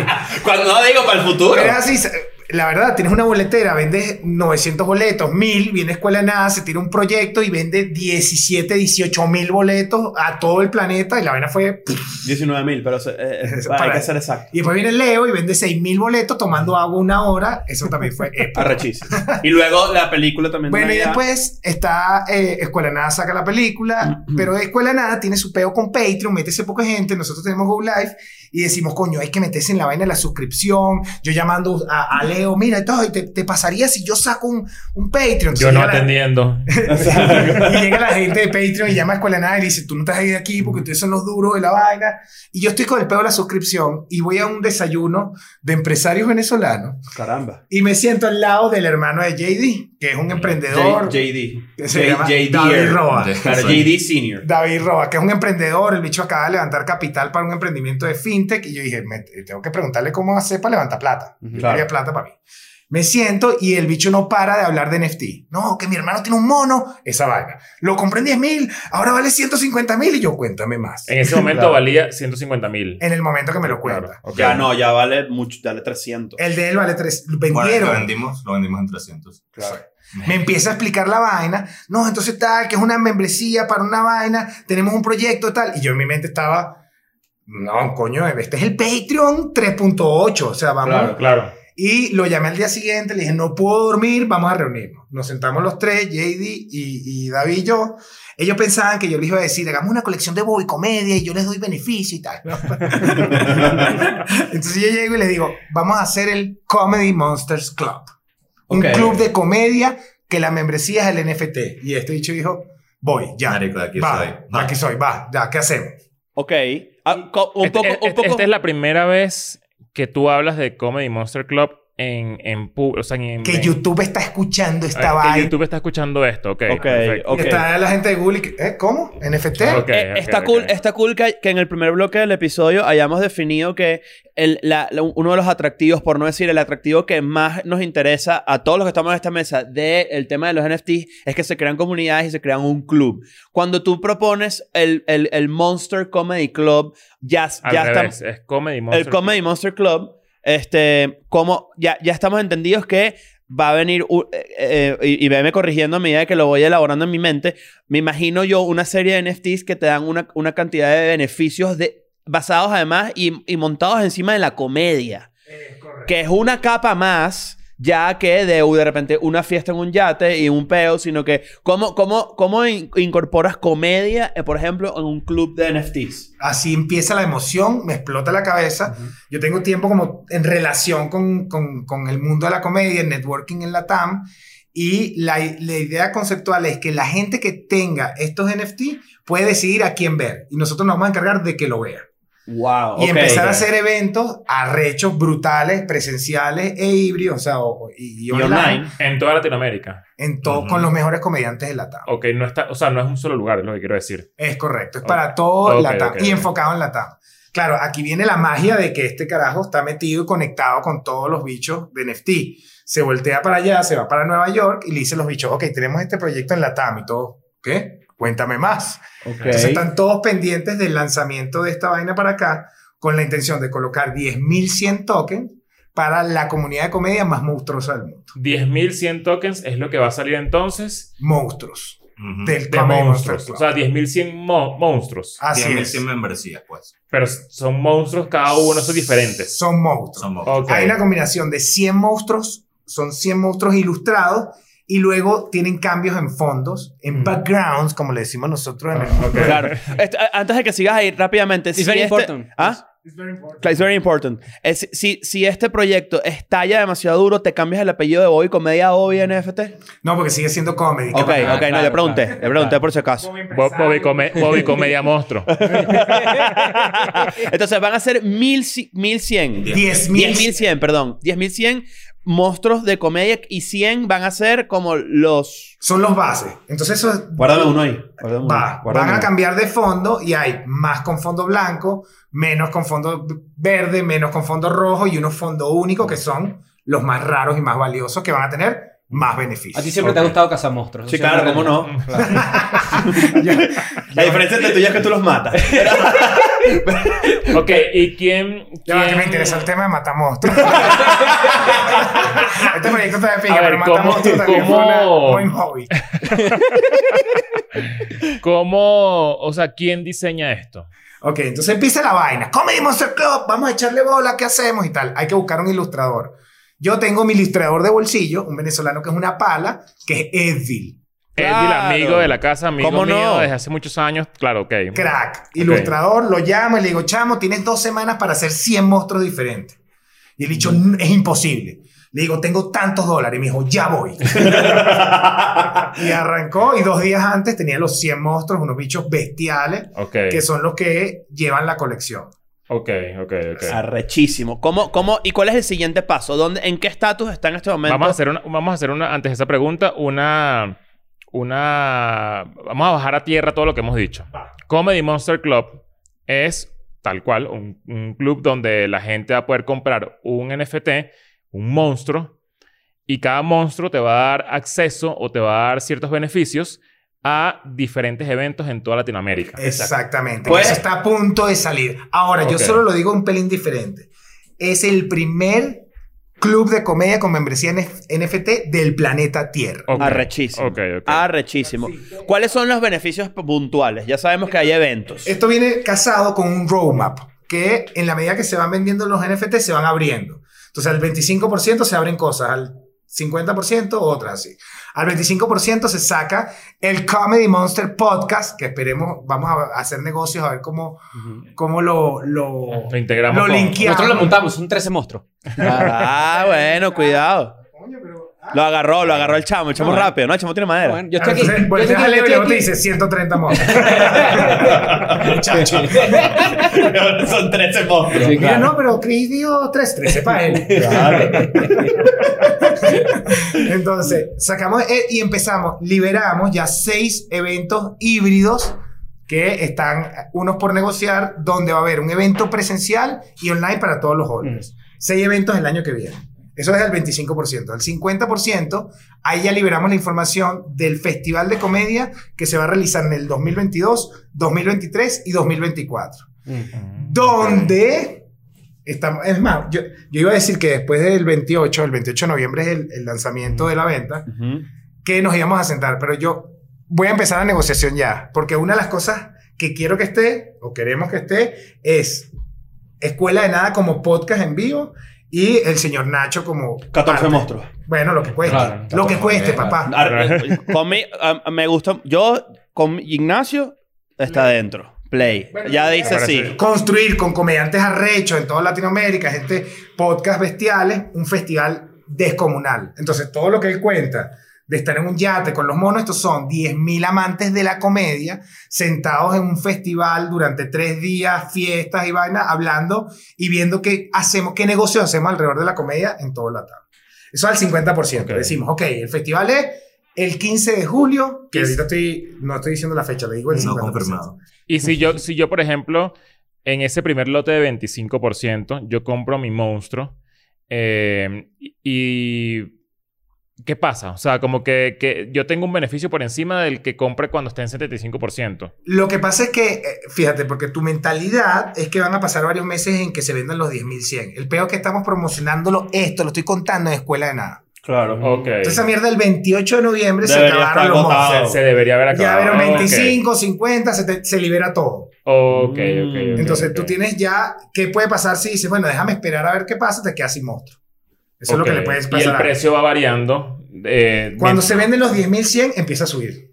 S2: Cuando no digo para el futuro.
S7: Pero es así, la verdad, tienes una boletera, vendes 900 boletos, 1000, viene Escuela de Nada, se tira un proyecto y vende 17, 18 mil boletos a todo el planeta y la vaina fue... pff,
S2: 19 mil, pero eh, eh, hay
S7: Para-
S2: que ser exacto.
S7: Y después viene Leo y vende 6 mil boletos tomando agua una hora, eso también fue.
S2: Arrechísimo. *laughs* Y luego la película también.
S7: Bueno, y después está eh, Escuela de Nada saca la película, pero Escuela de Nada tiene su peo con Patreon, mete ese poca gente, nosotros tenemos Go Live y decimos, coño, hay que meterse en la vaina de la suscripción. Yo llamando a, a Leo, mira, esto, te, te pasaría si yo saco un, un Patreon.
S1: Yo no
S7: llega la-
S1: atendiendo. *laughs*
S7: y llega la gente de Patreon y llama a Escuela Nada y dice, tú no has ido de aquí porque ustedes son los duros de la vaina. Y yo estoy con el peo de la suscripción y voy a un desayuno de empresarios venezolanos
S2: Caramba.
S7: y me siento al lado del hermano de JD, que es un emprendedor.
S2: J- JD.
S7: Que se llama
S2: JD.
S7: David Roa.
S2: JD Senior.
S7: David Roa, que es un emprendedor, el bicho acaba de levantar capital para un emprendimiento de fintech fintech y yo dije, me- tengo que preguntarle cómo hacer para levantar plata. Yo
S2: Claro.
S7: quería plata para mí. Me siento y el bicho no para de hablar de NFT. No, que mi hermano tiene un mono, esa vaina. Lo compré en 10 mil, ahora vale 150 mil y yo cuéntame más.
S1: En ese momento
S2: Claro.
S1: valía 150 mil.
S7: En el momento que me lo cuenta.
S2: Ya no, ya vale mucho, dale 300.
S7: El de él vale 3.
S5: Bueno,
S7: Vendieron.
S5: lo vendimos, lo vendimos en 300.
S2: Claro.
S7: Me empieza a explicar la vaina. No, entonces tal, que es una membresía para una vaina. Tenemos un proyecto tal. Y yo en mi mente estaba, no, coño, este es el Patreon 3.8. O sea, vamos.
S2: Claro.
S1: Claro.
S7: Y lo llamé al día siguiente, le dije, no puedo dormir, vamos a reunirnos. Nos sentamos los tres, JD y, y David y yo. Ellos pensaban que yo les iba a decir, hagamos una colección de Bobby comedia y yo les doy beneficio y tal. ¿no? *laughs* Entonces yo llego y le digo, vamos a hacer el Comedy Monsters Club. Un club de comedia que la membresía es el NFT. Y este dicho dijo, voy, ya.
S5: Marico, de aquí
S7: va,
S5: soy. Va.
S7: Aquí soy, va, ya, ¿qué hacemos?
S2: Ok. Ah, un
S1: Este-
S2: poco,
S1: este-
S2: un poco.
S1: Esta es la primera vez que tú hablas de Comedy Monster Club en, en o sea, en,
S7: Que
S1: en-
S7: YouTube está escuchando esta
S1: Ah,
S7: vaina.
S1: que YouTube está escuchando esto. Ok.
S2: Ok,
S1: perfecto.
S2: ok.
S7: Y está la gente de Google y que, ¿eh? ¿Cómo? ¿NFT?
S1: Ok,
S2: Eh, está, cool, está cool que, que en el primer bloque del episodio hayamos definido que el- la- la- uno de los atractivos, por no decir el atractivo que más nos interesa a todos los que estamos en esta mesa del tema de los NFTs es que se crean comunidades y se crean un club. Cuando tú propones el, el- el Monster Comedy Club, ya,
S1: Al
S2: ya
S1: revés,
S2: estamos...
S1: es Comedy Monster
S2: El Comedy Monster Club, este, como ya, ya estamos entendidos que va a venir, eh, eh, y, y veme corrigiendo a medida que lo voy elaborando en mi mente, me imagino yo una serie de NFTs que te dan una, una cantidad de beneficios de, basados además y, y montados encima de la comedia, que es una capa más. Ya que de de repente una fiesta en un yate y un peo, sino que ¿cómo, cómo, cómo in- incorporas comedia, eh, por ejemplo, en un club de NFTs?
S7: Así empieza la emoción, me explota la cabeza. Yo tengo tiempo como en relación con, con, con el mundo de la comedia, el networking en la TAM. Y la, la idea conceptual es que la gente que tenga estos NFT puede decidir a quién ver. Y nosotros nos vamos a encargar de que lo vea.
S2: Wow.
S7: y empezar a hacer eventos arrechos, brutales, presenciales e híbridos, o sea, o- y, y
S2: y
S7: online.
S1: En toda Latinoamérica.
S7: en todo, con los mejores comediantes de la TAM.
S1: Ok, no está, o sea, no es un solo lugar, es lo que quiero decir.
S7: Es correcto, es para todo
S1: Ok,
S7: la TAM
S1: ok,
S7: y enfocado en la TAM. Claro, aquí viene la magia de que este carajo está metido y conectado con todos los bichos de NFT. Se voltea para allá, se va para Nueva York y le dice a los bichos, ok, tenemos este proyecto en la TAM y todo. ¿Qué? Cuéntame más. Entonces están todos pendientes del lanzamiento de esta vaina para acá con la intención de colocar 10.100 tokens para la comunidad de comedia más monstruosa del mundo.
S1: 10.100 tokens es lo que va a salir entonces
S7: Monstruos.
S5: Ujú.
S7: Del
S1: de monstruos. O sea, 10.100 mo- monstruos.
S7: Así
S5: 10.000
S7: es.
S5: 100 membresías, pues.
S1: Pero son monstruos cada uno, son diferentes.
S7: Son monstruos.
S5: Somos.
S1: Ok.
S7: Hay una combinación de 100 monstruos, son 100 monstruos ilustrados y luego tienen cambios en fondos, en
S1: Mm.
S7: backgrounds, como le decimos nosotros en el
S1: Ah, ok.
S2: Claro. Antes de que sigas ahí rápidamente.
S3: It's very
S2: este-
S3: important.
S2: ¿Ah? It's very important. Es- si, si este proyecto estalla demasiado duro, ¿te cambias el apellido de Bobby Comedia a Bobby NFT?
S7: No, porque sigue siendo comedy.
S2: Ok,
S7: ¿qué
S2: ok, no,
S3: claro,
S2: le pregunté.
S3: claro,
S2: le pregunté
S3: claro.
S2: por si acaso.
S1: Bobby, come- Bobby Comedia Monstruo. *laughs*
S2: Entonces van a ser mil, ci- mil cien.
S7: 10.000.
S2: 10.100, perdón. 10.100 monstruos de comedia y 100 van a ser como los...
S7: Son los bases. Entonces eso es-
S2: Guárdame uno ahí.
S7: va. Van a cambiar de fondo y hay más con fondo blanco, menos con fondo verde, menos con fondo rojo y unos fondo único que son los más raros y más valiosos que van a tener más beneficios.
S3: A ti siempre te ha gustado cazar monstruos.
S2: Sí, claro, cómo no. *laughs*
S3: Claro. *laughs*
S2: La diferencia entre tuyo es que tú los matas. *laughs*
S1: ok, ¿y quién...?
S7: Va, que me interesa el tema de Matamonstruos. *laughs* este proyecto está de pica, pero
S1: ¿cómo-
S7: Matamonstruos también
S1: cómo-
S7: fue una- un buen hobby.
S1: ¿Cómo...? O sea, ¿quién diseña esto?
S7: Ok, entonces empieza la vaina. Comedy Monster Club, vamos a echarle bola, ¿qué hacemos? Y tal. Hay que buscar un ilustrador. Yo tengo mi ilustrador de bolsillo, un venezolano que es una pala, que es Edville.
S2: Claro.
S1: amigo de la casa, amigo
S2: ¿Cómo
S1: mío
S2: no?
S1: desde hace muchos años. Claro, ok.
S7: Crack. Ilustrador, lo llamo y le digo, chamo, tienes dos semanas para hacer 100 monstruos diferentes. Y el dicho, "N- es imposible. Le digo, tengo tantos dólares. Y me dijo, ya voy. *laughs* y arrancó y dos días antes tenía los 100 monstruos, unos bichos bestiales,
S1: Ok,
S7: que son los que llevan la colección.
S1: ok, ok, ok.
S2: Arrechísimo. ¿Cómo, cómo, ¿Y cuál es el siguiente paso? ¿Dónde, ¿En qué estatus está en este momento?
S1: Vamos a hacer una, vamos a hacer una, antes de esa pregunta, una, una, vamos a bajar a tierra todo lo que hemos dicho. Comedy Monster Club es tal cual, un, un club donde la gente va a poder comprar un NFT, un monstruo, y cada monstruo te va a dar acceso o te va a dar ciertos beneficios a diferentes eventos en toda Latinoamérica.
S7: Exactamente.
S2: Pues-
S7: Eso está a punto de salir. Ahora, yo solo lo digo un pelín diferente. Es el primer club de comedia con membresía en NFT del planeta Tierra.
S1: Ok.
S2: Arrechísimo.
S1: Ok, ok.
S2: Arrechísimo. ¿Cuáles son los beneficios puntuales? Ya sabemos que hay eventos.
S7: Esto viene casado con un roadmap que en la medida que se van vendiendo los NFT se van abriendo. Entonces al 25% se abren cosas, al 50% otras así. Al 25% se saca el Comedy Monster Podcast, que esperemos, vamos a hacer negocios a ver cómo, cómo lo, lo,
S1: Lo integramos
S7: lo
S1: con-
S7: linkeamos.
S3: Nosotros lo montamos, son 13 monstruos.
S2: Ah, bueno, cuidado. Lo agarró, lo agarró el chamo. El chamo
S3: No,
S2: rápido, ¿no? El chamo tiene madera.
S3: Bueno, yo
S7: Ah,
S3: estoy aquí.
S7: entonces,
S3: Yo estoy
S7: a
S3: aquí, yo
S7: te
S3: estoy aquí.
S7: dice 130 monstruos. Muchacho. *laughs*
S2: Son 13 monstruos.
S3: Sí,
S7: Mira,
S3: claro.
S7: no, pero Chris dio 313 para él. *laughs* Entonces, sacamos eh, y empezamos, liberamos ya seis eventos híbridos que están unos por negociar, donde va a haber un evento presencial y online para todos los holders. Seis eventos el año que viene. Eso es el 25%. El 50%, ahí ya liberamos la información del Festival de Comedia que se va a realizar en el 2022, 2023 y 2024 donde estamos, es más, yo, yo iba a decir que después del 28, el 28 de noviembre es el, el lanzamiento de la venta, que nos íbamos a sentar, pero yo voy a empezar la negociación ya, porque una de las cosas que quiero que esté, o queremos que esté, es Escuela de Nada como podcast en vivo y el señor Nacho como...
S2: 14
S7: parte.
S2: monstruos.
S7: Bueno, lo que cueste.
S3: Claro,
S7: lo que
S3: 14
S7: cueste, papá.
S2: Ar- con mi- a- me gusta. Yo, con Ignacio, está dentro. Play. Ya dice sí.
S7: construir con comediantes arrechos en toda Latinoamérica, gente, podcast bestiales, un festival descomunal. Entonces, todo lo que él cuenta de estar en un yate con los monos, estos son 10.000 amantes de la comedia sentados en un festival durante tres días, fiestas y vainas, hablando y viendo qué hacemos, qué negocios hacemos alrededor de la comedia en todo Latam. Eso al 50%.
S1: Ok.
S7: Decimos, ok, el festival es el 15 de julio, que ahorita estoy, no estoy diciendo la fecha, le digo el 50%.
S5: No confirmado.
S1: Y si yo, si yo, por ejemplo, en ese primer lote de 25%, yo compro mi monstruo eh, y... ¿Qué pasa? O sea, como que, que yo tengo un beneficio por encima del que compre cuando esté en 75%.
S7: Lo que pasa es que, eh, fíjate, porque tu mentalidad es que van a pasar varios meses en que se vendan los 10.100. El peor es que estamos promocionándolo esto, lo estoy contando en Escuela de Nada.
S2: Claro.
S1: Ok.
S7: Entonces, esa mierda el 28 de noviembre se acabaron
S2: estar
S7: los monstruos.
S1: se, se debería haber
S7: Ya
S1: acabado.
S7: vieron
S1: Ok.
S7: 25, 50, se, te- se libera todo.
S1: Ok, ok, ok.
S2: Mm.
S7: Entonces, tú tienes ya, ¿qué puede pasar si dices, bueno, déjame esperar a ver qué pasa, te quedas sin monstruo? Eso es lo que le puedes
S1: Y
S7: pasar.
S1: el
S7: a-
S1: precio va variando. eh,
S7: Cuando se venden los 10.100, empieza a subir.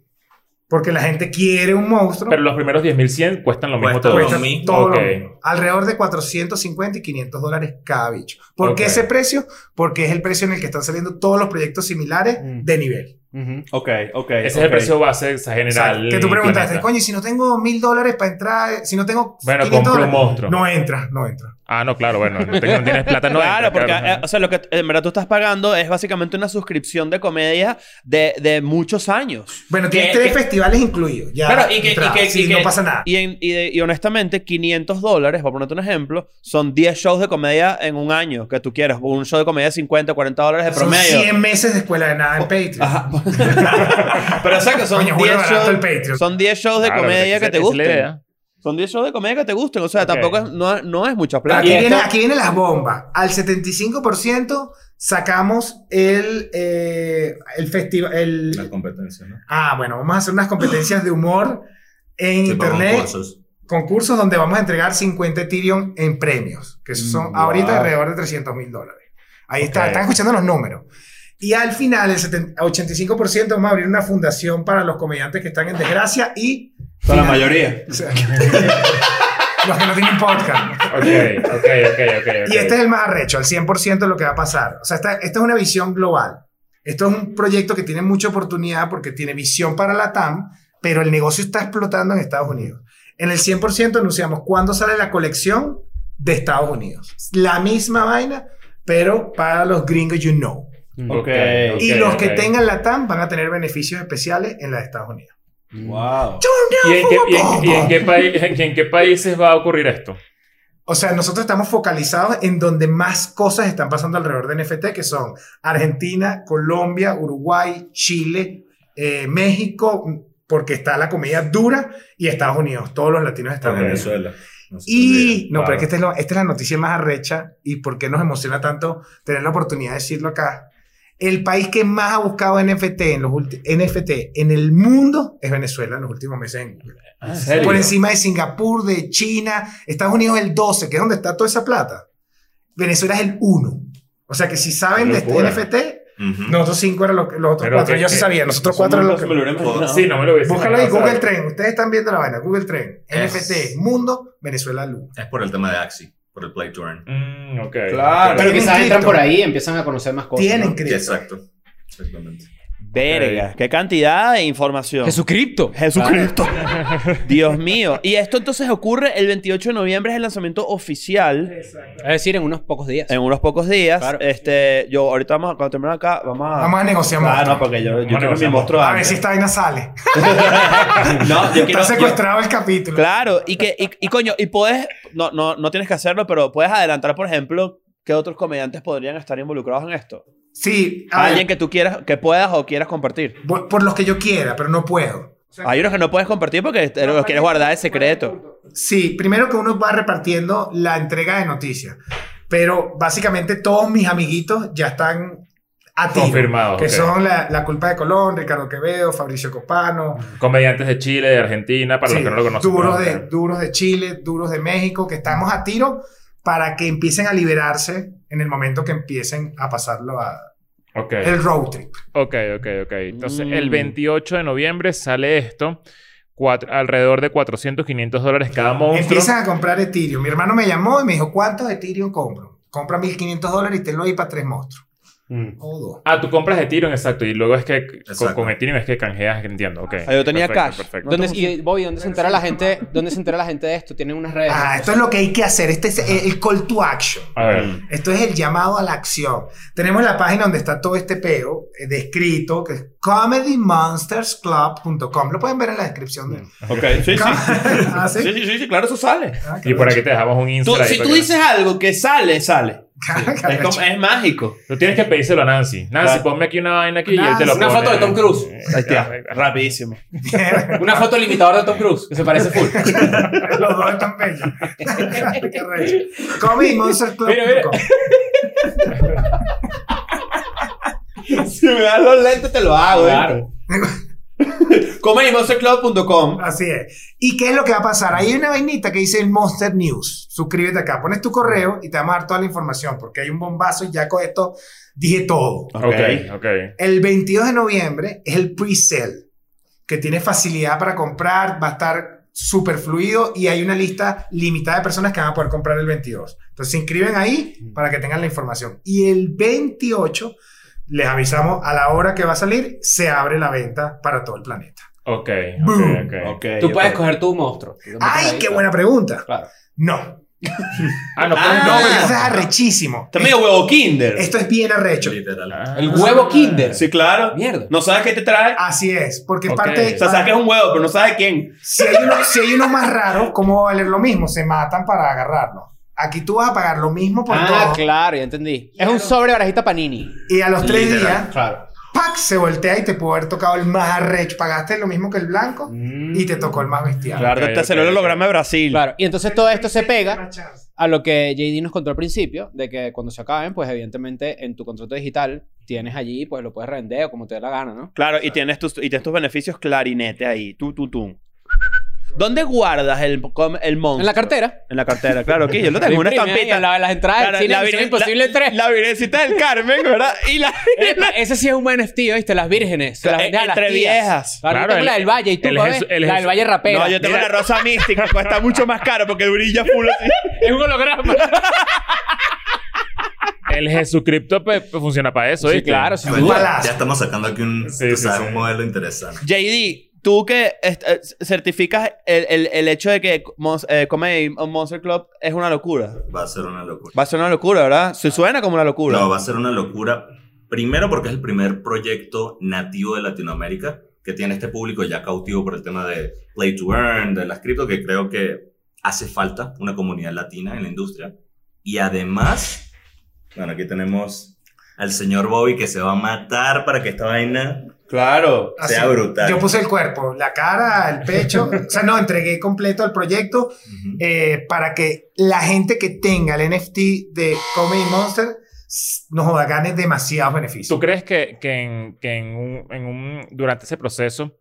S7: Porque la gente quiere un monstruo.
S1: Pero los primeros 10.100 cuestan lo mismo
S5: Cuesta
S1: todos.
S5: lo
S7: Cuesta
S5: mismo.
S7: todo lo mismo. Alrededor de 450 y 500 dólares cada bicho. ¿Por qué ese precio? Porque es el precio en el que están saliendo todos los proyectos similares
S3: Mm.
S7: de nivel.
S3: Ujú.
S2: Ok, ok.
S1: Ese es el precio base general.
S7: Exacto. Que tú preguntaste,
S1: planeta.
S7: coño, y si no tengo mil dólares para entrar, si no tengo
S1: Bueno,
S7: 500
S1: compro un monstruo.
S7: no entra, no entra.
S1: Ah, no, claro, bueno. No, tienes plata, no
S2: claro,
S1: entra,
S2: porque
S1: claro.
S2: eh, o sea, lo que en verdad tú estás pagando es básicamente una suscripción de comedia de, de muchos años.
S7: Bueno,
S2: Que-
S7: tiene tres
S2: que-
S7: festivales incluidos. Ya
S2: Claro, y que, y que-
S7: Sí,
S2: y que-
S7: no pasa nada.
S2: Y, en- y de- y honestamente, 500 dólares, para ponerte un ejemplo, son 10 shows de comedia en un año que tú quieras. Un show de comedia de 50, 40 dólares de
S7: Son
S2: promedio.
S7: 100 meses de escuela de nada en Patreon.
S2: Ajá. *laughs* Pero o sea que son
S7: Coño,
S2: 10
S7: juro barato el
S2: shows, son 10 shows de
S1: Claro,
S2: comedia que te gusten. Son 10 shows de comedia que te gusten. O sea, tampoco es, no, no es mucha plata.
S7: Aquí, viene, aquí vienen las bombas. Al 75% sacamos el, eh, el festival. El,
S5: La competencia, ¿no?
S7: ah, bueno, vamos a hacer unas competencias de humor en
S5: Sí,
S7: internet.
S5: concursos.
S7: Concursos donde vamos a entregar 50 Ethereum en premios, que son
S2: Mm,
S7: ahorita alrededor de 300 mil dólares. Ahí está, están escuchando los números. Y al final, el 70 85% vamos a abrir una fundación para los comediantes que están en desgracia y...
S2: Son la mayoría.
S7: o sea, *laughs* los que no tienen podcast.
S1: Ok, ok, ok, ok.
S7: Y este es el más arrecho, al 100% de lo que va a pasar. O sea, esta, esta es una visión global. Esto es un proyecto que tiene mucha oportunidad porque tiene visión para la TAM, pero el negocio está explotando en Estados Unidos. En el 100% anunciamos cuándo sale la colección de Estados Unidos. La misma vaina, pero para los gringos, you know.
S2: Ok.
S7: y los que tengan la TAM van a tener beneficios especiales en la de Estados Unidos.
S2: Wow.
S1: ¿Y en qué, y en- y en qué país- en qué países va a ocurrir esto?
S7: O sea, nosotros estamos focalizados en donde más cosas están pasando alrededor de NFT, que son Argentina, Colombia, Uruguay, Chile, eh, México, porque está la comedia dura, y Estados Unidos. Todos los latinos están en eso.
S5: Venezuela. No
S7: Y no, pero es que esta es, lo- esta es la noticia más arrecha y por qué nos emociona tanto tener la oportunidad de decirlo acá. El país que más ha buscado NFT en, los NFT en el mundo es Venezuela en los últimos meses. en Google.
S2: ¿En serio?
S7: Por encima de Singapur, de China, Estados Unidos es el 12, que es donde está toda esa plata. Venezuela es el 1. O sea que si saben de este. NFT,
S5: Ujú.
S7: nosotros cinco eran los, los otros
S1: Pero
S7: cuatro.
S1: que-
S7: Yo sí sabía, nosotros cuatro eran los que...
S1: Sí, no me lo hubiese
S7: Búscalo ahí, Google. Trend. Ustedes están viendo la vaina, Google Trend.
S5: Es-
S7: NFT, mundo, Venezuela luz.
S5: Es por el tema de Axi, por el Play to Earn.
S1: Mm, ok.
S2: Claro.
S3: Pero quizás entran por ahí y empiezan a conocer más cosas.
S7: Tienen
S3: ¿no?
S5: Exacto. Exactamente.
S2: Verga, qué cantidad de información.
S3: Jesucristo.
S2: Jesucristo. *laughs* Dios mío. Y esto entonces ocurre el 28 de noviembre, es el lanzamiento oficial.
S3: Es decir, en unos pocos días.
S2: En unos pocos días.
S3: Claro.
S2: Este, yo ahorita vamos, a- cuando termine acá, vamos a.
S7: Vamos a negociar
S2: Ah, no, porque yo, yo quiero mi monstruo
S7: A ver si esta vaina sale. *laughs*
S2: No, yo quiero.
S7: Está
S2: yo-
S7: secuestrado el capítulo.
S2: Claro, y que, y, y coño, y puedes, no, no, no tienes que hacerlo, pero puedes adelantar, por ejemplo, qué otros comediantes podrían estar involucrados en esto.
S7: Sí, a ver,
S2: Alguien que tú quieras, que puedas o quieras compartir.
S7: por los que yo quiera, pero no puedo.
S2: Hay unos que no puedes compartir porque te los quieres guardar en secreto.
S7: Sí, primero que uno va repartiendo la entrega de noticias. Pero básicamente todos mis amiguitos ya están a tiro.
S1: Confirmados,
S7: Que
S1: ok.
S7: son la, la Culpa de Colón, Ricardo Quevedo, Fabricio Copano.
S1: Comediantes de Chile, de Argentina, para
S7: Sí,
S1: los que no lo conocen.
S7: duros, de, duros de Chile, duros de México, que estamos a tiro para que empiecen a liberarse en el momento que empiecen a pasarlo a El road trip.
S1: Ok, ok, ok. Entonces,
S2: Mm.
S1: el 28 de noviembre sale esto. Cuatro- alrededor de 400, 500 dólares cada monstruo.
S7: Empiezan a comprar Ethereum. Mi hermano me llamó y me dijo, ¿cuántos Ethereum compro? Compra 1500 dólares y te lo doy para tres monstruos.
S3: Mm.
S7: O dos.
S1: Ah, tú compras Ethereum, exacto. Y luego es que con, con Ethereum es que canjeas, entiendo. Ok.
S2: Ah, yo tenía
S1: Perfecto,
S2: cash.
S1: Perfecto.
S3: ¿Dónde, y Bobby, ¿dónde se entera la gente? ¿Dónde se entera la gente de esto? Tienen unas redes.
S7: Ah, esto es lo que hay que hacer. Este es el, el call to action.
S1: A ver.
S7: Esto es el llamado a la acción. Tenemos la página donde está todo este peo eh, descrito, que es comedymonstersclub.com. Lo pueden ver en la descripción. De...
S2: Ok, *laughs* sí, sí. *laughs*
S7: Ah, ¿sí?
S2: Sí, sí, sí, claro, eso sale.
S7: Ah,
S1: Y por aquí te dejamos un Instagram.
S2: si tú dices algo que sale, sale. Es,
S7: arrecho.
S2: como- es mágico.
S1: Tú tienes que pedírselo a Nancy. Nancy,
S2: Claro.
S1: ponme aquí una vaina aquí y él te lo
S3: Una
S1: pone.
S3: foto de Tom Cruise.
S2: Ahí está,
S1: Ahí está.
S2: rapidísimo.
S3: Una foto limitador de Tom Cruise, que se parece full. *laughs*
S7: Los dos están bellos. *laughs* Qué arrecho. comedymonstersclub.com.
S3: Mira, mira. *laughs*
S2: si me das los lentes, te lo hago. ¿eh? ComedyMonsterClub.com.
S7: Así es. ¿Y qué es lo que va a pasar? Hay una vainita que dice el Monster News. Suscríbete acá, pones tu correo y te vamos a dar toda la información porque hay un bombazo y ya con esto dije todo.
S1: Ok, ok.
S7: El 22 de noviembre es el pre-sale, que tiene facilidad para comprar, va a estar súper fluido y hay una lista limitada de personas que van a poder comprar el 22. Entonces se inscriben ahí para que tengan la información. Y el 28, les avisamos a la hora que va a salir, se abre la venta para todo el planeta.
S1: Ok,
S7: Boom.
S1: ok, ok.
S2: Ok,
S3: Tú puedes escoger tu monstruo.
S7: ¡Ay,
S3: ahí,
S7: qué buena pregunta!
S3: Claro.
S7: No.
S1: Ah, no,
S2: Ah.
S7: No, eso es arrechísimo.
S2: Está medio huevo Kinder.
S7: Esto es bien arrecho.
S5: Literal.
S1: Ah.
S3: El huevo Kinder.
S2: Sí, claro.
S3: Mierda.
S2: No sabes qué te trae.
S7: Así es, porque es
S1: Ok.
S7: parte...
S2: O sea, sabes que es un huevo, pero no sabes quién.
S7: Si hay, uno, si hay uno más raro, ¿cómo va a valer lo mismo? Se matan para agarrarlo. Aquí tú vas a pagar lo mismo por
S3: Ah,
S7: todo.
S3: claro, ya entendí. Es un sobre barajita panini.
S7: Y a los tres
S5: Literal.
S7: días,
S3: Claro.
S7: ¡Pac! se voltea y te puede haber tocado el más arrecho. Pagaste lo mismo que el blanco
S3: Mm.
S7: y te tocó el más bestial.
S2: Claro,
S1: Ok,
S2: te salió el
S1: ok.
S2: holograma de Brasil.
S3: Claro. Y entonces todo esto se pega a lo que JD nos contó al principio, de que cuando se acaben, pues evidentemente en tu contrato digital tienes allí, pues lo puedes revender o como te dé la gana, ¿no?
S2: Claro, y tienes tus, y tienes tus beneficios clarinete ahí. Tú, tú, tú. ¿Dónde guardas el, el monstruo?
S3: En la cartera.
S2: En la cartera, claro, aquí yo lo tengo, una *laughs* estampita.
S3: en la- en las entradas
S2: Claro,
S3: del cine,
S2: la
S3: Misión
S2: virgen-
S3: Imposible
S2: la-
S3: 3.
S2: La virgencita del Carmen, ¿verdad? Y la... *laughs*
S3: Ese sí es un buen NFT, ¿viste? Las vírgenes. Se las venden a las
S2: Entre
S3: tías.
S2: viejas.
S3: Claro,
S1: Claro,
S3: yo tengo
S1: el-
S3: la del Valle y tú,
S1: el el
S3: la del Valle rapera.
S2: No, yo tengo la rosa mística, cuesta mucho más caro porque brilla full así. *laughs*
S3: Es un holograma.
S1: El Jesucripto pe- pe- funciona para eso,
S3: Sí,
S1: ¿viste?
S3: claro, sin
S5: Bueno,
S3: duda.
S7: palazo.
S5: ya estamos sacando aquí un,
S1: Sí, sí,
S5: sabes,
S1: sí.
S5: un modelo interesante.
S2: JD, tú que eh, certificas el, el- el hecho de que Mons- eh, Comedy Monster Club es una locura.
S5: Va a ser una locura.
S2: Va a ser una locura, ¿verdad? Se suena como una locura.
S5: No, va a ser una locura. Primero porque es el primer proyecto nativo de Latinoamérica que tiene este público ya cautivo por el tema de Play to Earn, de las cripto, que creo que hace falta una comunidad latina en la industria. Y además, bueno, aquí tenemos al señor Bobby que se va a matar para que esta vaina
S2: Claro.
S7: Así.
S5: sea brutal.
S7: Yo puse el cuerpo, la cara, el pecho. *laughs* o sea, no, entregué completo el proyecto
S5: Ujú.
S7: eh, para que la gente que tenga el NFT de Comedy Monster s- no joda, gane demasiados beneficios.
S1: ¿Tú crees que, que, en, que en un, en un- durante ese proceso,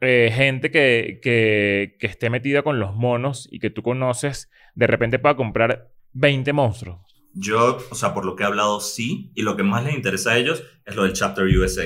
S1: eh, gente que, que, que esté metida con los monos y que tú conoces, de repente pueda comprar 20 monstruos?
S5: Yo, o sea, por lo que he hablado, sí. Y lo que más les interesa a ellos es lo del Chapter USA.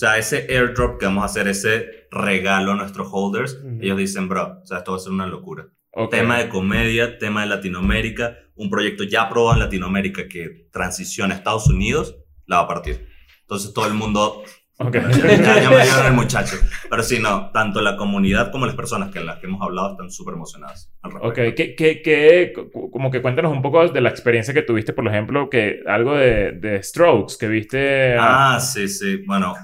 S5: O sea, ese airdrop que vamos a hacer, ese regalo a nuestros holders,
S3: Ujú.
S5: ellos dicen, bro, o sea, esto va a ser una locura.
S1: Ok.
S5: Tema de comedia, tema de Latinoamérica, un proyecto ya aprobado en Latinoamérica que transiciona a Estados Unidos, la va a partir. Entonces todo el mundo...
S1: Ok.
S5: ya, ya me dio el muchacho. Pero sí, no, tanto la comunidad como las personas que las que hemos hablado están súper emocionadas. al.
S1: Ok, ¿Qué, qué, qué- cu- como que cuéntanos un poco de la experiencia que tuviste, por ejemplo, que algo de, de Strokes, que viste...
S5: Ah, sí, sí. Bueno,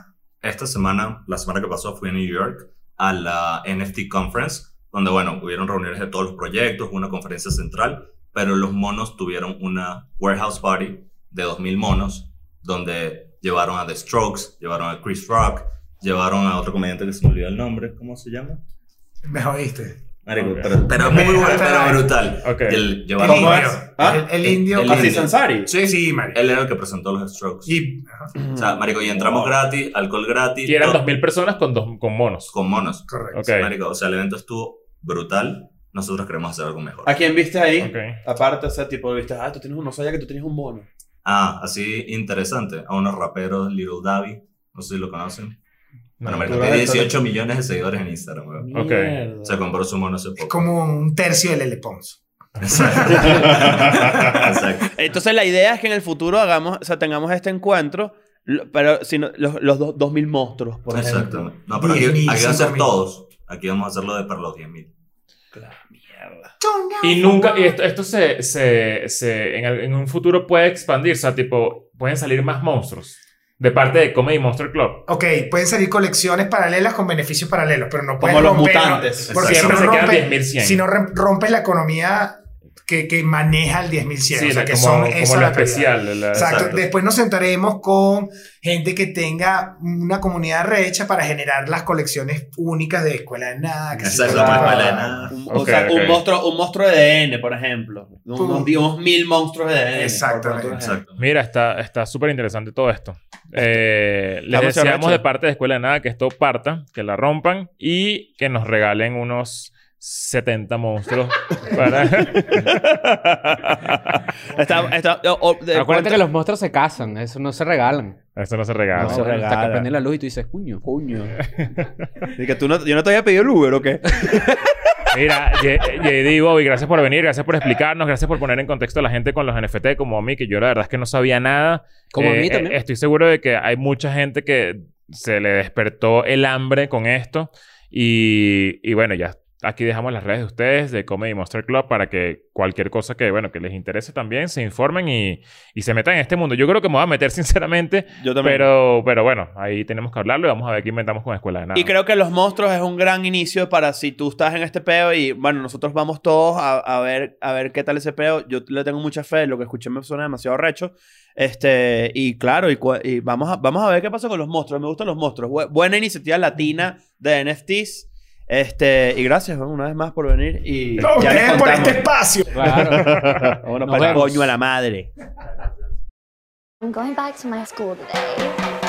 S5: esta semana, la semana que pasó, fui a New York a la NFT Conference, donde, bueno, hubieron reuniones de todos los proyectos, una conferencia central, pero los monos tuvieron una warehouse party de 2.000 monos, donde llevaron a The Strokes, llevaron a Chris Rock, llevaron a otro comediante que se me olvidó el nombre, ¿cómo se llama?
S7: Me jodiste.
S5: Marico,
S1: Ok.
S5: pero, pero muy *laughs* bueno, pero brutal.
S1: Ok.
S5: Y el-
S7: El
S5: más-
S2: ¿Ah?
S7: El, el indio.
S5: El indio.
S2: Sansari.
S7: Sí, sí, Mario.
S5: Él era el que presentó los Strokes.
S7: Y,
S5: O sea, marico, y entramos gratis, alcohol gratis.
S1: Y eran
S5: todo-
S1: 2.000 personas con, dos, con monos.
S5: con monos.
S7: correcto.
S5: Marico, o sea, el evento estuvo brutal. Nosotros queremos hacer algo mejor.
S2: ¿A quién viste ahí? Aparte, o sea, tipo, viste, ah, tú tienes un, no sabía que tú tenías un mono.
S5: Ah, así interesante. A unos raperos, Little Davi. No sé si lo conocen. Bueno, tiene
S2: eres-
S5: 18 millones de seguidores en Instagram, weón.
S1: Ok.
S2: Mierda.
S5: Se compró su mono hace
S7: Es
S5: poco.
S7: como un tercio del Pons. *laughs*
S5: Exacto.
S2: Entonces la idea es que en el futuro hagamos, o sea, tengamos este encuentro, pero si no- los, los dos- 2000 monstruos, por ejemplo.
S5: Exacto. No, pero aquí,
S7: 10.000,
S5: aquí va a ser
S7: 5.000.
S5: todos. Aquí vamos a hacerlo de para los 10.000.
S2: Claro, mierda.
S1: Y nunca, y esto, esto se, se, se en, el- en un futuro puede expandir, o sea, tipo, pueden salir más monstruos de parte de Comedy Monster Club.
S7: Ok, pueden salir colecciones paralelas con beneficios paralelos, pero no pueden
S2: Como los mutantes.
S7: Porque si
S1: Siempre
S7: no,
S1: se quedan
S7: rompe-
S1: 10.100.
S7: si no rompes la economía que, que maneja el 10.100,
S1: Sí,
S7: o sea, que
S1: como,
S7: son
S1: como
S7: esa la
S1: especial. la-
S7: Exacto.
S5: Exacto.
S7: Después nos sentaremos con gente que tenga una comunidad recha para generar las colecciones únicas de Escuela de Nada. que
S5: Exacto, para Escuela de Nada.
S2: Un,
S1: Ok,
S2: o sea,
S1: ok.
S2: un, monstruo, un monstruo de DN, por ejemplo. Unos, unos mil monstruos de DN.
S7: Exactamente.
S5: Exacto.
S1: Mira, está está súper interesante todo esto. Eh, les deseamos de parte de Escuela de Nada que esto parta, que la rompan y que nos regalen unos 70 monstruos para... *laughs*
S2: Está- está- o- o- de-
S3: Acuérdate que los monstruos se casan, eso no se regalan.
S1: Eso no se regala.
S2: No se
S3: Hasta
S2: regala.
S3: que prende la luz y tú dices, cuño.
S2: Coño. Y *laughs* que tú no, yo no te había pedido el Uber, ¿o qué? *laughs*
S1: Mira, JD Bobby, gracias por venir, gracias por explicarnos, gracias por poner en contexto a la gente con los NFT como a mí, que yo la verdad es que no sabía nada.
S3: Como a mí
S1: Eh,
S3: también.
S1: eh, Estoy seguro de que hay mucha gente que se le despertó el hambre con esto. Y, y bueno, ya aquí dejamos las redes de ustedes de Comedy Monster Club para que cualquier cosa que, bueno, que les interese también se informen y, y se metan en este mundo. Yo creo que me voy a meter *laughs* sinceramente,
S2: Yo también.
S1: pero, pero bueno, ahí tenemos que hablarlo y vamos a ver qué inventamos con Escuela de Nada.
S2: Y creo que Los Monstruos es un gran inicio para si tú estás en este peo y bueno, nosotros vamos todos a, a ver, a ver qué tal ese peo. Yo le tengo mucha fe, lo que escuché me suena demasiado recho. Este, y claro, y, vamos, a, vamos a ver qué pasa con los monstruos. Me gustan los monstruos. Bu- buena iniciativa latina de NFTs. Este, y gracias una vez más por venir. Y ya les
S7: por este espacio.
S3: Claro. *laughs*
S2: Vámonos
S3: Nos
S2: para el coño a la madre.
S4: I'm going back to my school today.